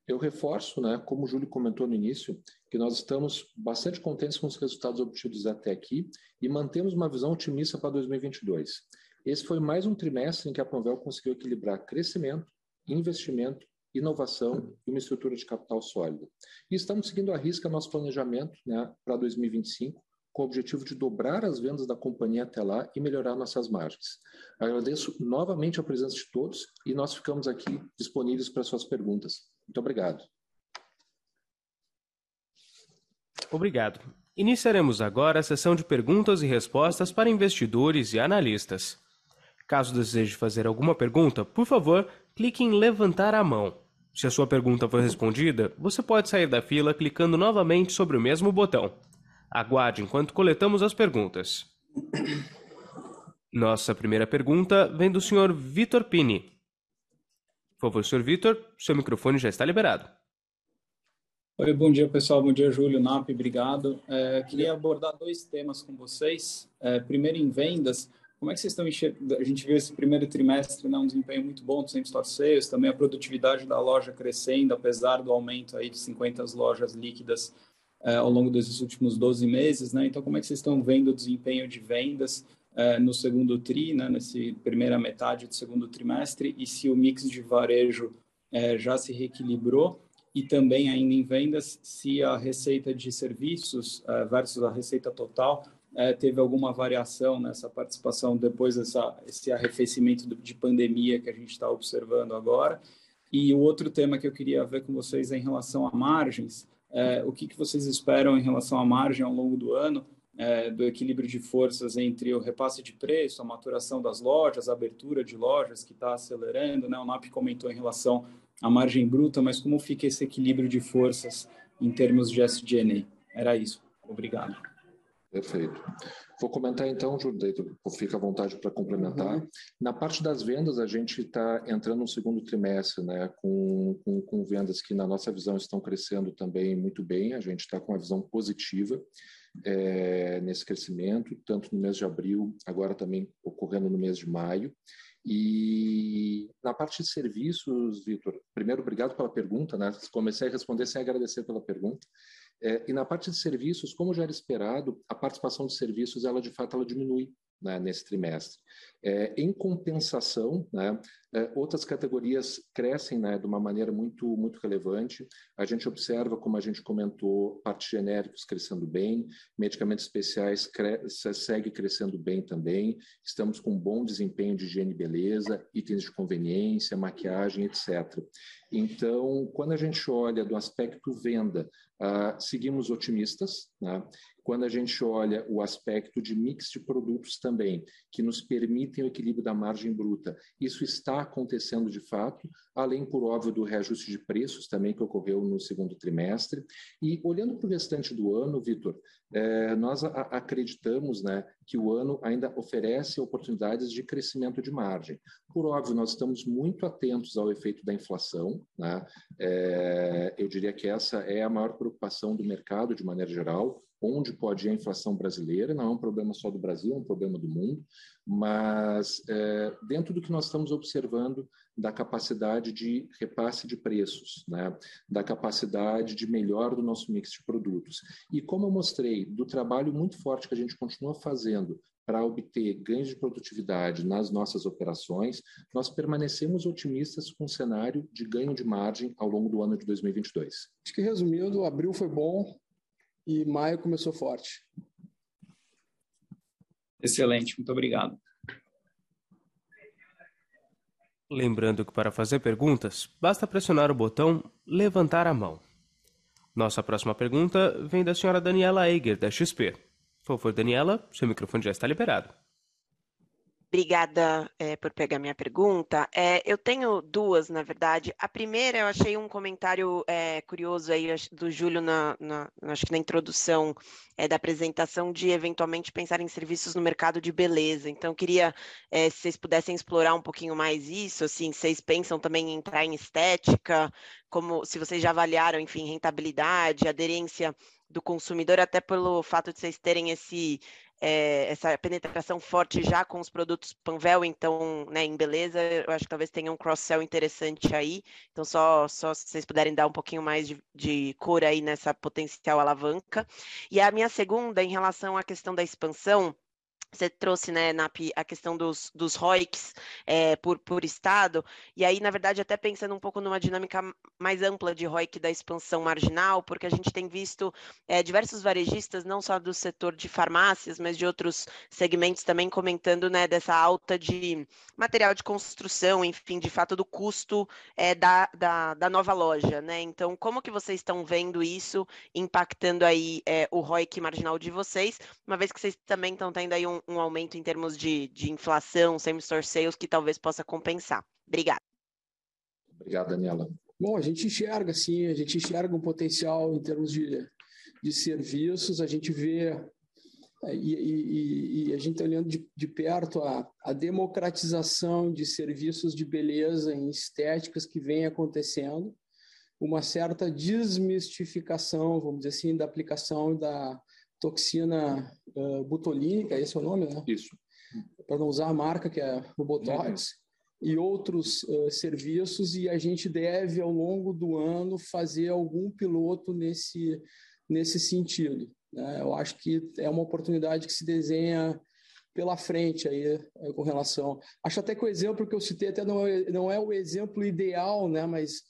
eu reforço, né, como o Júlio comentou no início, que nós estamos bastante contentes com os resultados obtidos até aqui e mantemos uma visão otimista para 2022. Esse foi mais um trimestre em que a Panvel conseguiu equilibrar crescimento, investimento, inovação e uma estrutura de capital sólida. E estamos seguindo a risca nosso planejamento né, para 2025, com o objetivo de dobrar as vendas da companhia até lá e melhorar nossas margens. Agradeço novamente a presença de todos e nós ficamos aqui disponíveis para suas perguntas. Muito obrigado. Obrigado. Iniciaremos agora a sessão de perguntas e respostas para investidores e analistas. Caso deseje fazer alguma pergunta, por favor, clique em levantar a mão. Se a sua pergunta for respondida, você pode sair da fila clicando novamente sobre o mesmo botão. Aguarde enquanto coletamos as perguntas. Nossa primeira pergunta vem do Sr. Vitor Pini. Por favor, Sr. Vitor, seu microfone já está liberado. Oi, bom dia pessoal, bom dia Júlio, NAP, obrigado. É, queria abordar dois temas com vocês. É, primeiro, em vendas, como é que vocês estão enxergando? A gente viu esse primeiro trimestre, né, um desempenho muito bom do Centro Store Sales, também a produtividade da loja crescendo, apesar do aumento aí de 50 lojas líquidas é, ao longo desses últimos 12 meses, né? Então, como é que vocês estão vendo o desempenho de vendas no segundo tri, né? Nessa primeira metade do segundo trimestre e se o mix de varejo é, já se reequilibrou e também ainda em vendas se a receita de serviços é, versus a receita total teve alguma variação nessa participação depois dessa esse arrefecimento de pandemia que a gente está observando agora. E o outro tema que eu queria ver com vocês é em relação a margens o que, que vocês esperam em relação à margem ao longo do ano, é, do equilíbrio de forças entre o repasse de preço, a maturação das lojas, a abertura de lojas que está acelerando, né? O NAP comentou em relação à margem bruta, mas como fica esse equilíbrio de forças em termos de SG&A? Era isso. Obrigado. Perfeito. Vou comentar então, Júlio, fica à vontade para complementar. Uhum. Na parte das vendas, a gente está entrando no segundo trimestre, né, com, com, com, vendas que, na nossa visão, estão crescendo também muito bem. A gente está com uma visão positiva é, nesse crescimento, tanto no mês de abril, agora também ocorrendo no mês de maio. E na parte de serviços, Vitor, primeiro, obrigado pela pergunta, né? Comecei a responder sem agradecer pela pergunta. É, e na parte de serviços, como já era esperado, a participação de serviços, ela de fato, ela diminui né, nesse trimestre. É, em compensação, né, é, outras categorias crescem né, de uma maneira muito, muito relevante. A gente observa, como a gente comentou, partes genéricos crescendo bem, medicamentos especiais cre segue crescendo bem também. Estamos com bom desempenho de higiene e beleza, itens de conveniência, maquiagem, etc. Então, quando a gente olha do aspecto venda, uh, seguimos otimistas. Né? Quando a gente olha o aspecto de mix de produtos também, que nos permitem o equilíbrio da margem bruta, isso está acontecendo de fato, além, por óbvio, do reajuste de preços também que ocorreu no segundo trimestre. E olhando para o restante do ano, Vitor, é, nós acreditamos né, que o ano ainda oferece oportunidades de crescimento de margem. Por óbvio, nós estamos muito atentos ao efeito da inflação. Né? É, eu diria que essa é a maior preocupação do mercado, de maneira geral, onde pode ir a inflação brasileira, não é um problema só do Brasil, é um problema do mundo, mas é, dentro do que nós estamos observando da capacidade de repasse de preços, né? da capacidade de melhor do nosso mix de produtos. E como eu mostrei, do trabalho muito forte que a gente continua fazendo para obter ganhos de produtividade nas nossas operações, nós permanecemos otimistas com o cenário de ganho de margem ao longo do ano de 2022. Acho que resumindo, abril foi bom e maio começou forte. Excelente, muito obrigado. Lembrando que para fazer perguntas, basta pressionar o botão levantar a mão. Nossa próxima pergunta vem da senhora Daniela Eiger, da XP. Por favor, Daniela, seu microfone já está liberado. Obrigada é, por pegar minha pergunta. É, eu tenho duas, na verdade. A primeira, eu achei um comentário é, curioso aí do Júlio, na, na, acho que na introdução da apresentação, de eventualmente pensar em serviços no mercado de beleza. Então, queria se vocês pudessem explorar um pouquinho mais isso. Assim, vocês pensam também em entrar em estética, como se vocês já avaliaram, enfim, rentabilidade, aderência do consumidor, até pelo fato de vocês terem esse é, essa penetração forte já com os produtos Panvel, então, né, em beleza, eu acho que talvez tenha um cross-sell interessante aí. Então, só, só se vocês puderem dar um pouquinho mais de, de cor aí nessa potencial alavanca. E a minha segunda, em relação à questão da expansão, você trouxe, né, NAP, a questão dos, dos ROICs é, por, por estado, e aí, na verdade, até pensando um pouco numa dinâmica mais ampla de ROIC da expansão marginal, porque a gente tem visto é, diversos varejistas, não só do setor de farmácias, mas de outros segmentos também comentando, né, dessa alta de material de construção, enfim, de fato, do custo é, da, da, da, nova loja, né? Então, como que vocês estão vendo isso impactando aí o ROIC marginal de vocês, uma vez que vocês também estão tendo aí um, um aumento em termos de, de inflação, same-store sales, que talvez possa compensar. Obrigada. Obrigado, Daniela. Bom, a gente enxerga, sim, a gente enxerga um potencial em termos de, de serviços, a gente vê é, e, e, e, a gente está olhando de, de perto a, a, democratização de serviços de beleza em estéticas que vem acontecendo, uma certa desmistificação, vamos dizer assim, da aplicação da, toxina uh, butolínica, esse é o nome, né? Isso. Para não usar a marca, que é o Botox, uhum. e outros uh, serviços, e a gente deve, ao longo do ano, fazer algum piloto nesse, nesse sentido. Né? Eu acho que é uma oportunidade que se desenha pela frente aí, aí, com relação. Acho até que o exemplo que eu citei até não é, não é o exemplo ideal, né? Mas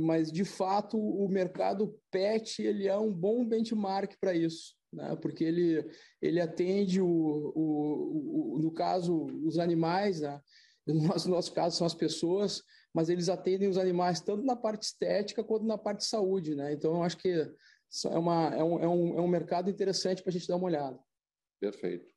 mas de fato o mercado pet ele é um bom benchmark para isso né? porque ele, ele atende, o, o, o, no caso, os animais, né? <laughs> no, nosso, no nosso caso são as pessoas, mas eles atendem os animais tanto na parte estética quanto na parte de saúde. Né? Então, eu acho que é, uma, é, um, é, um, é um mercado interessante para a gente dar uma olhada. Perfeito.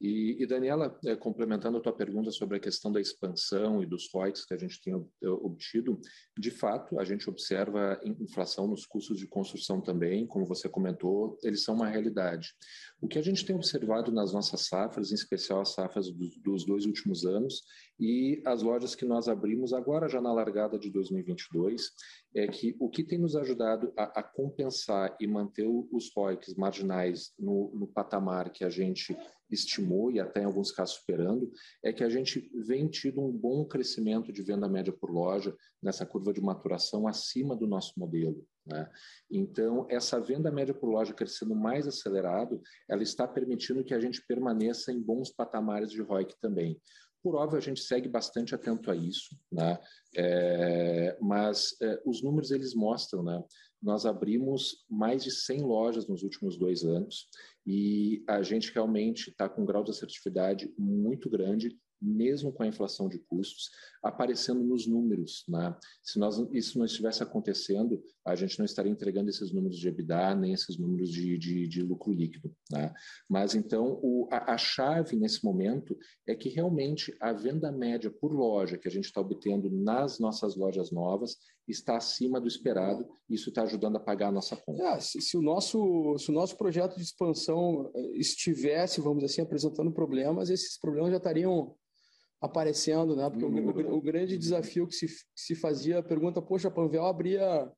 E, e Daniela, é, complementando a tua pergunta sobre a questão da expansão e dos ROIs que a gente tem obtido, de fato, a gente observa inflação nos custos de construção também, como você comentou, eles são uma realidade. O que a gente tem observado nas nossas safras, em especial as safras dos, dos dois últimos anos, e as lojas que nós abrimos agora já na largada de 2022, é que o que tem nos ajudado a, a compensar e manter os ROIs marginais no, no patamar que a gente estimou e até em alguns casos superando, é que a gente vem tido um bom crescimento de venda média por loja nessa curva de maturação acima do nosso modelo. Né? Então, essa venda média por loja crescendo mais acelerado, ela está permitindo que a gente permaneça em bons patamares de ROIC também. Por óbvio, a gente segue bastante atento a isso, né? É, mas é, os números eles mostram, né? Nós abrimos mais de 100 lojas nos últimos dois anos e a gente realmente está com um grau de assertividade muito grande mesmo com a inflação de custos, aparecendo nos números. Né? Se nós, isso não estivesse acontecendo, a gente não estaria entregando esses números de EBITDA, nem esses números de, de, de lucro líquido. Né? Mas então, o, a, a, chave nesse momento é que realmente a venda média por loja que a gente está obtendo nas nossas lojas novas está acima do esperado, e isso está ajudando a pagar a nossa conta. É, se, se, o nosso, se o nosso projeto de expansão eh, estivesse, vamos dizer assim, apresentando problemas, esses problemas já estariam aparecendo, né? Porque o, o, o, grande desafio que se, que se fazia, a pergunta, poxa, a Panvel abria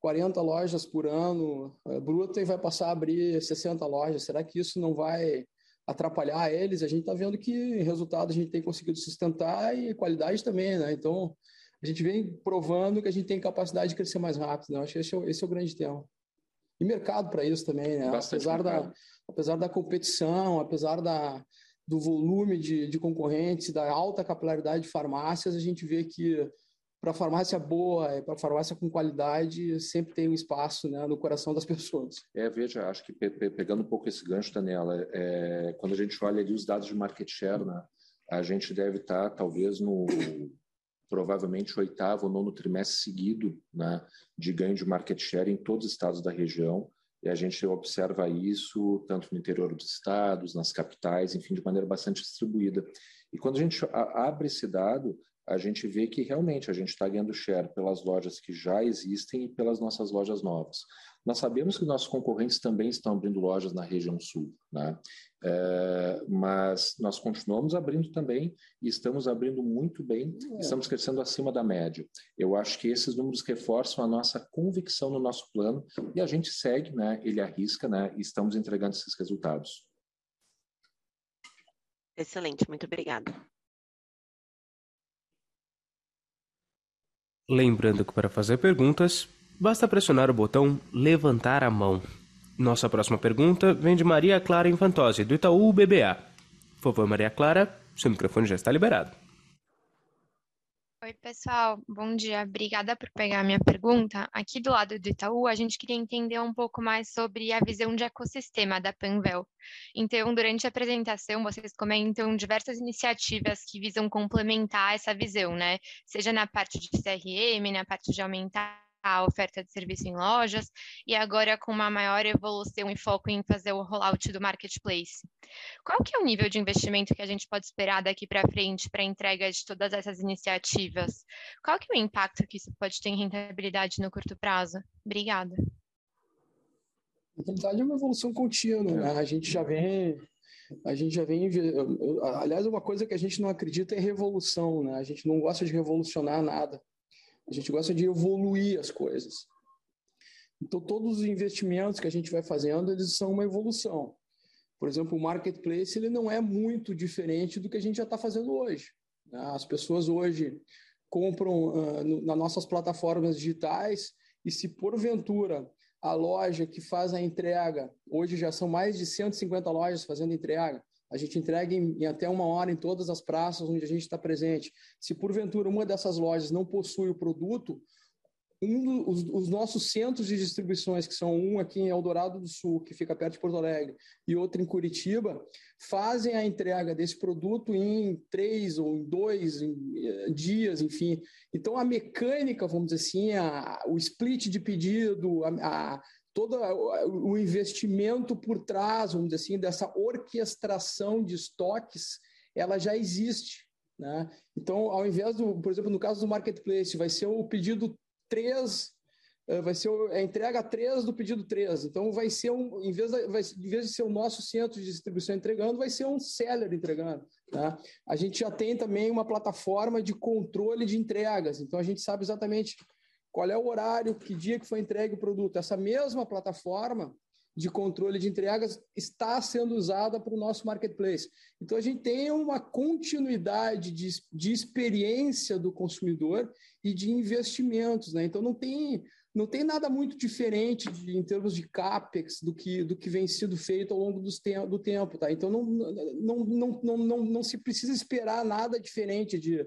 40 lojas por ano, é, bruta, e vai passar a abrir 60 lojas. Será que isso não vai atrapalhar eles? A gente está vendo que resultado a gente tem conseguido sustentar e qualidade também, né? Então, a gente vem provando que a gente tem capacidade de crescer mais rápido. Né? Acho que esse é, esse é o grande tema. E mercado para isso também, né? apesar da, apesar da competição, apesar da, do volume de, de concorrentes, da alta capilaridade de farmácias, a gente vê que para farmácia boa, para farmácia com qualidade, sempre tem um espaço né, no coração das <laughs> pessoas. É, veja, acho que pe pe pegando um pouco esse gancho, Daniela, é, quando a gente olha ali os dados de market share, né, a gente deve estar tá, talvez no provavelmente oitavo ou nono trimestre seguido né, de ganho de market share em todos os estados da região. E a gente observa isso tanto no interior dos estados, nas capitais, enfim, de maneira bastante distribuída. E quando a gente abre esse dado, a gente vê que realmente a gente está ganhando share pelas lojas que já existem e pelas nossas lojas novas. Nós sabemos que nossos concorrentes também estão abrindo lojas na região sul, né? É, mas nós continuamos abrindo também e estamos abrindo muito bem, é. estamos crescendo acima da média. Eu acho que esses números reforçam a nossa convicção no nosso plano e a gente segue, né? Ele arrisca, né? E estamos entregando esses resultados. Excelente, muito obrigada. Lembrando que para fazer perguntas, basta pressionar o botão levantar a mão. Nossa próxima pergunta vem de Maria Clara Infantose, do Itaú BBA. Por favor, Maria Clara, seu microfone já está liberado. Oi, pessoal. Bom dia. Obrigada por pegar a minha pergunta. Aqui do lado do Itaú, a gente queria entender um pouco mais sobre a visão de ecossistema da Panvel. Então, durante a apresentação, vocês comentam diversas iniciativas que visam complementar essa visão, né? Seja na parte de CRM, na parte de aumentar a oferta de serviço em lojas e agora com uma maior evolução e foco em fazer o rollout do marketplace. Qual que é o nível de investimento que a gente pode esperar daqui para frente para a entrega de todas essas iniciativas? Qual que é o impacto que isso pode ter em rentabilidade no curto prazo? Obrigada. Rentabilidade é uma evolução contínua, né? A gente já vem a gente já vem. Aliás, uma coisa que a gente não acredita é revolução, né? A gente não gosta de revolucionar nada. A gente gosta de evoluir as coisas. Então, todos os investimentos que a gente vai fazendo, eles são uma evolução. Por exemplo, o marketplace ele não é muito diferente do que a gente já está fazendo hoje. Né? As pessoas hoje compram uh, nas nossas plataformas digitais e se porventura a loja que faz a entrega, hoje já são mais de 150 lojas fazendo entrega, a gente entrega em, em, até uma hora em todas as praças onde a gente está presente. Se porventura uma dessas lojas não possui o produto, um os nossos centros de distribuições, que são um aqui em Eldorado do Sul, que fica perto de Porto Alegre, e outro em Curitiba, fazem a entrega desse produto em três ou em dois em, eh, dias, enfim. Então, a mecânica, vamos dizer assim, a, o split de pedido, a, a todo o investimento por trás, vamos dizer assim, dessa orquestração de estoques, ela já existe. Né? Então, ao invés do, por exemplo, no caso do marketplace, vai ser o pedido 3, eh, vai ser a entrega 3 do pedido 3. Então, vai ser um, em vez, de, vai, em vez de ser o nosso centro de distribuição entregando, vai ser um seller entregando. Tá? A gente já tem também uma plataforma de controle de entregas. Então, a gente sabe exatamente qual é o horário, que dia que foi entregue o produto. Essa mesma plataforma de controle de entregas está sendo usada para o nosso marketplace. Então, a gente tem uma continuidade de, de experiência do consumidor e de investimentos. Né? Então, não tem, não tem nada muito diferente de, em termos de CAPEX do que, do que vem sendo feito ao longo dos te do tempo. Tá? Então, não, não, não, não, não, não se precisa esperar nada diferente de,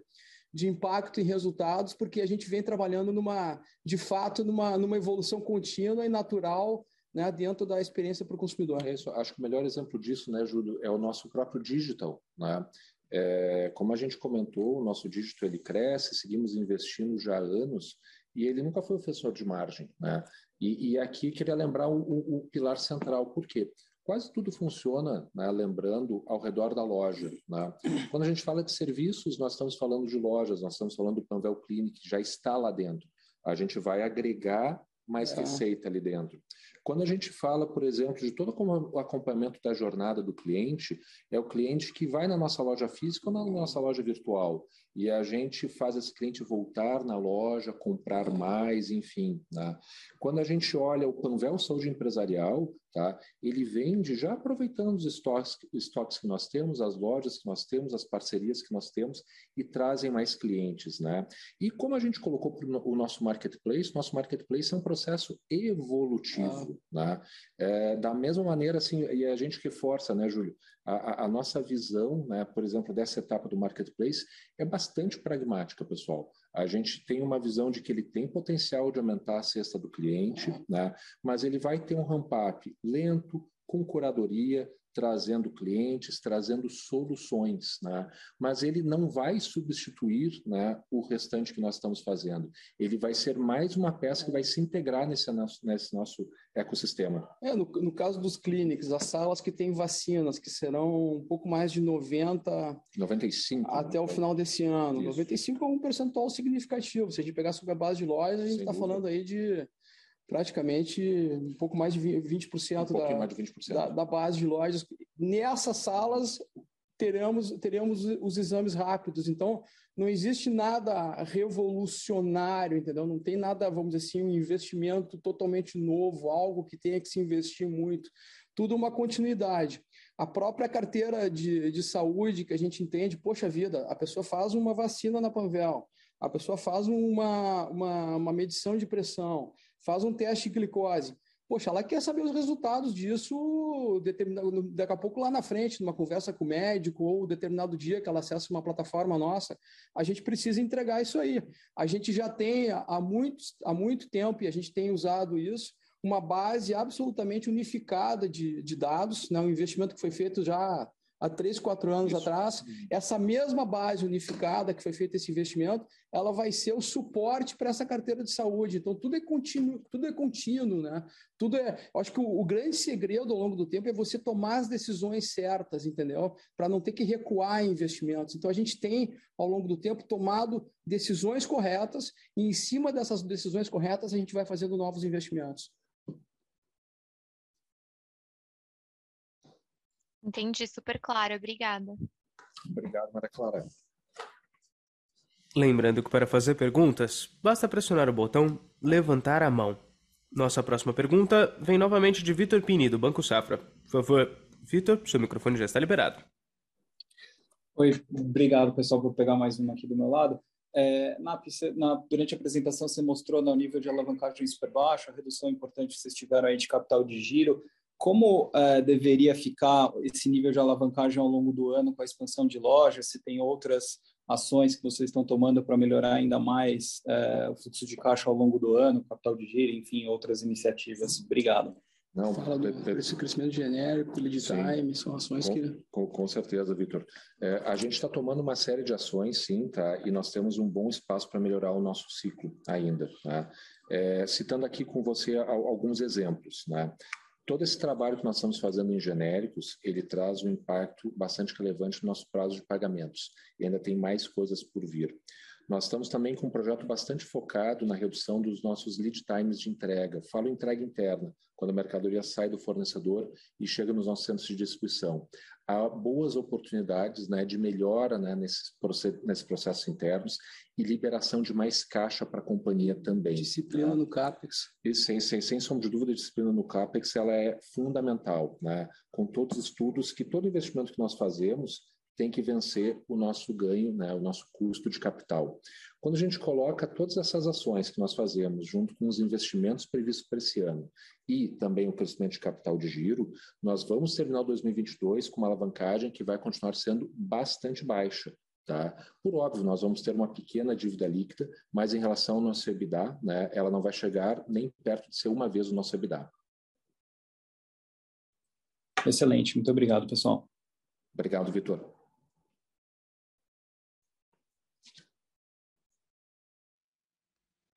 de impacto em resultados, porque a gente vem trabalhando numa, de fato, numa, numa evolução contínua e natural né, dentro da experiência para o consumidor. É isso, acho que o melhor exemplo disso, né, Júlio, é o nosso próprio digital. Né? É, como a gente comentou, o nosso digital ele cresce, seguimos investindo já há anos e ele nunca foi ofensor de margem. Né? E, e aqui queria lembrar o, o, o pilar central. Por quê? Quase tudo funciona, né, lembrando, ao redor da loja. Né? Quando a gente fala de serviços, nós estamos falando de lojas, nós estamos falando do Panvel Clinic, que já está lá dentro. A gente vai agregar mais é. receita ali dentro. Quando a gente fala, por exemplo, de todo o acompanhamento da jornada do cliente, é o cliente que vai na nossa loja física ou na nossa loja virtual. e a gente faz esse cliente voltar na loja, comprar mais, enfim. Né? Quando a gente olha o Panvel Saúde Empresarial, tá? ele vende já aproveitando os estoques, estoques que nós temos, as lojas que nós temos, as parcerias que nós temos e trazem mais clientes. Né? E como a gente colocou o nosso marketplace, nosso marketplace é um processo evolutivo. Ah. Né? É, da mesma maneira, assim, e a gente reforça, né, Júlio? A, a, nossa visão, né, por exemplo, dessa etapa do marketplace é bastante pragmática, pessoal. A gente tem uma visão de que ele tem potencial de aumentar a cesta do cliente, né, mas ele vai ter um ramp-up lento, com curadoria, trazendo clientes, trazendo soluções, né? mas ele não vai substituir né, o restante que nós estamos fazendo. Ele vai ser mais uma peça que vai se integrar nesse nosso, nesse nosso ecossistema. É, no, no caso dos clínicos, as salas que têm vacinas, que serão um pouco mais de 90... 95. Até né? o final desse ano. Isso. 95 é um percentual significativo. Se a gente pegar sobre a base de lojas, a gente está falando aí de praticamente um pouco mais de 20%, um da, mais de 20%. Da, da, base de lojas. Nessas salas teremos, teremos os exames rápidos. Então, não existe nada revolucionário, entendeu? Não tem nada, vamos dizer assim, um investimento totalmente novo, algo que tenha que se investir muito. Tudo uma continuidade. A própria carteira de, de saúde que a gente entende, poxa vida, a pessoa faz uma vacina na Panvel, a pessoa faz uma, uma, uma medição de pressão, faz um teste de glicose. Poxa, ela quer saber os resultados disso daqui a pouco lá na frente, numa conversa com o médico ou determinado dia que ela acessa uma plataforma nossa, a gente precisa entregar isso aí. A gente já tem há muito, há muito tempo, e a gente tem usado isso, uma base absolutamente unificada de, de dados, né? um investimento que foi feito já há três, quatro anos Isso. atrás, essa mesma base unificada que foi feito esse investimento, ela vai ser o suporte para essa carteira de saúde. Então, tudo é contínuo, tudo é contínuo, né? Tudo é. Acho que o, o grande segredo ao longo do tempo é você tomar as decisões certas, entendeu? Para não ter que recuar em investimentos. Então, a gente tem, ao longo do tempo, tomado decisões corretas, e em cima dessas decisões corretas, a gente vai fazendo novos investimentos. Entendi, super claro. Obrigada. Obrigado, Maria Clara. Lembrando que para fazer perguntas, basta pressionar o botão levantar a mão. Nossa próxima pergunta vem novamente de Vitor Pini, do Banco Safra. Por favor, Vitor, seu microfone já está liberado. Oi, obrigado pessoal por pegar mais uma aqui do meu lado. É, na, na, durante a apresentação você mostrou no nível de alavancagem super baixo, a redução importante que vocês tiveram aí de capital de giro como uh, deveria ficar esse nível de alavancagem ao longo do ano com a expansão de lojas? Se tem outras ações que vocês estão tomando para melhorar ainda mais uh, o fluxo de caixa ao longo do ano, capital de giro, enfim, outras iniciativas? Obrigado. Não, Fala do, esse crescimento genérico, lead time, são ações com, que... Com, com certeza, Vitor. É, a gente está tomando uma série de ações, sim, tá? E nós temos um bom espaço para melhorar o nosso ciclo ainda, tá? É, citando aqui com você alguns exemplos, né? Todo esse trabalho que nós estamos fazendo em genéricos, ele traz um impacto bastante relevante no nosso prazo de pagamentos. E ainda tem mais coisas por vir. Nós estamos também com um projeto bastante focado na redução dos nossos lead times de entrega. Falo entrega interna, quando a mercadoria sai do fornecedor e chega nos nossos centros de distribuição. Há boas oportunidades né, de melhora né, nesses, processos, processos internos e liberação de mais caixa para a companhia também. Disciplina tá? no CAPEX. E sem, sem, sem sombra de dúvida, a disciplina no CAPEX ela é fundamental, né? com todos os estudos que todo investimento que nós fazemos tem que vencer o nosso ganho, né, o nosso custo de capital. Quando a gente coloca todas essas ações que nós fazemos, junto com os investimentos previstos para esse ano e também o crescimento de capital de giro, nós vamos terminar 2022 com uma alavancagem que vai continuar sendo bastante baixa. Tá? Por óbvio, nós vamos ter uma pequena dívida líquida, mas em relação ao nosso EBITDA, né, ela não vai chegar nem perto de ser uma vez o nosso EBITDA. Excelente, muito obrigado, pessoal. Obrigado, Vitor.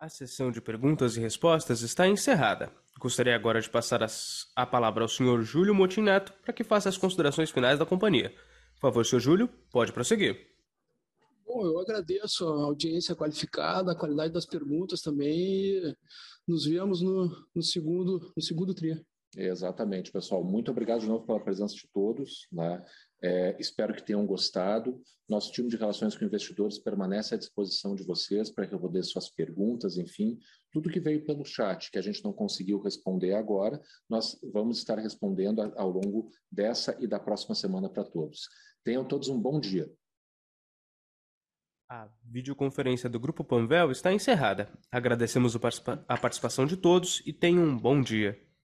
A sessão de perguntas e respostas está encerrada. Gostaria agora de passar as, a palavra ao senhor Júlio Motim Neto para que faça as considerações finais da companhia. Por favor, senhor Júlio, pode prosseguir. Bom, eu agradeço a audiência qualificada, a qualidade das perguntas também. Nos vemos no, no segundo, no segundo tria. Exatamente, pessoal. Muito obrigado de novo pela presença de todos. Né? É, espero que tenham gostado. Nosso time de relações com investidores permanece à disposição de vocês para responder suas perguntas, enfim, tudo que veio pelo chat que a gente não conseguiu responder agora, nós vamos estar respondendo ao longo dessa e da próxima semana para todos. Tenham todos um bom dia. A videoconferência do Grupo Panvel está encerrada. Agradecemos a participação de todos e tenham um bom dia.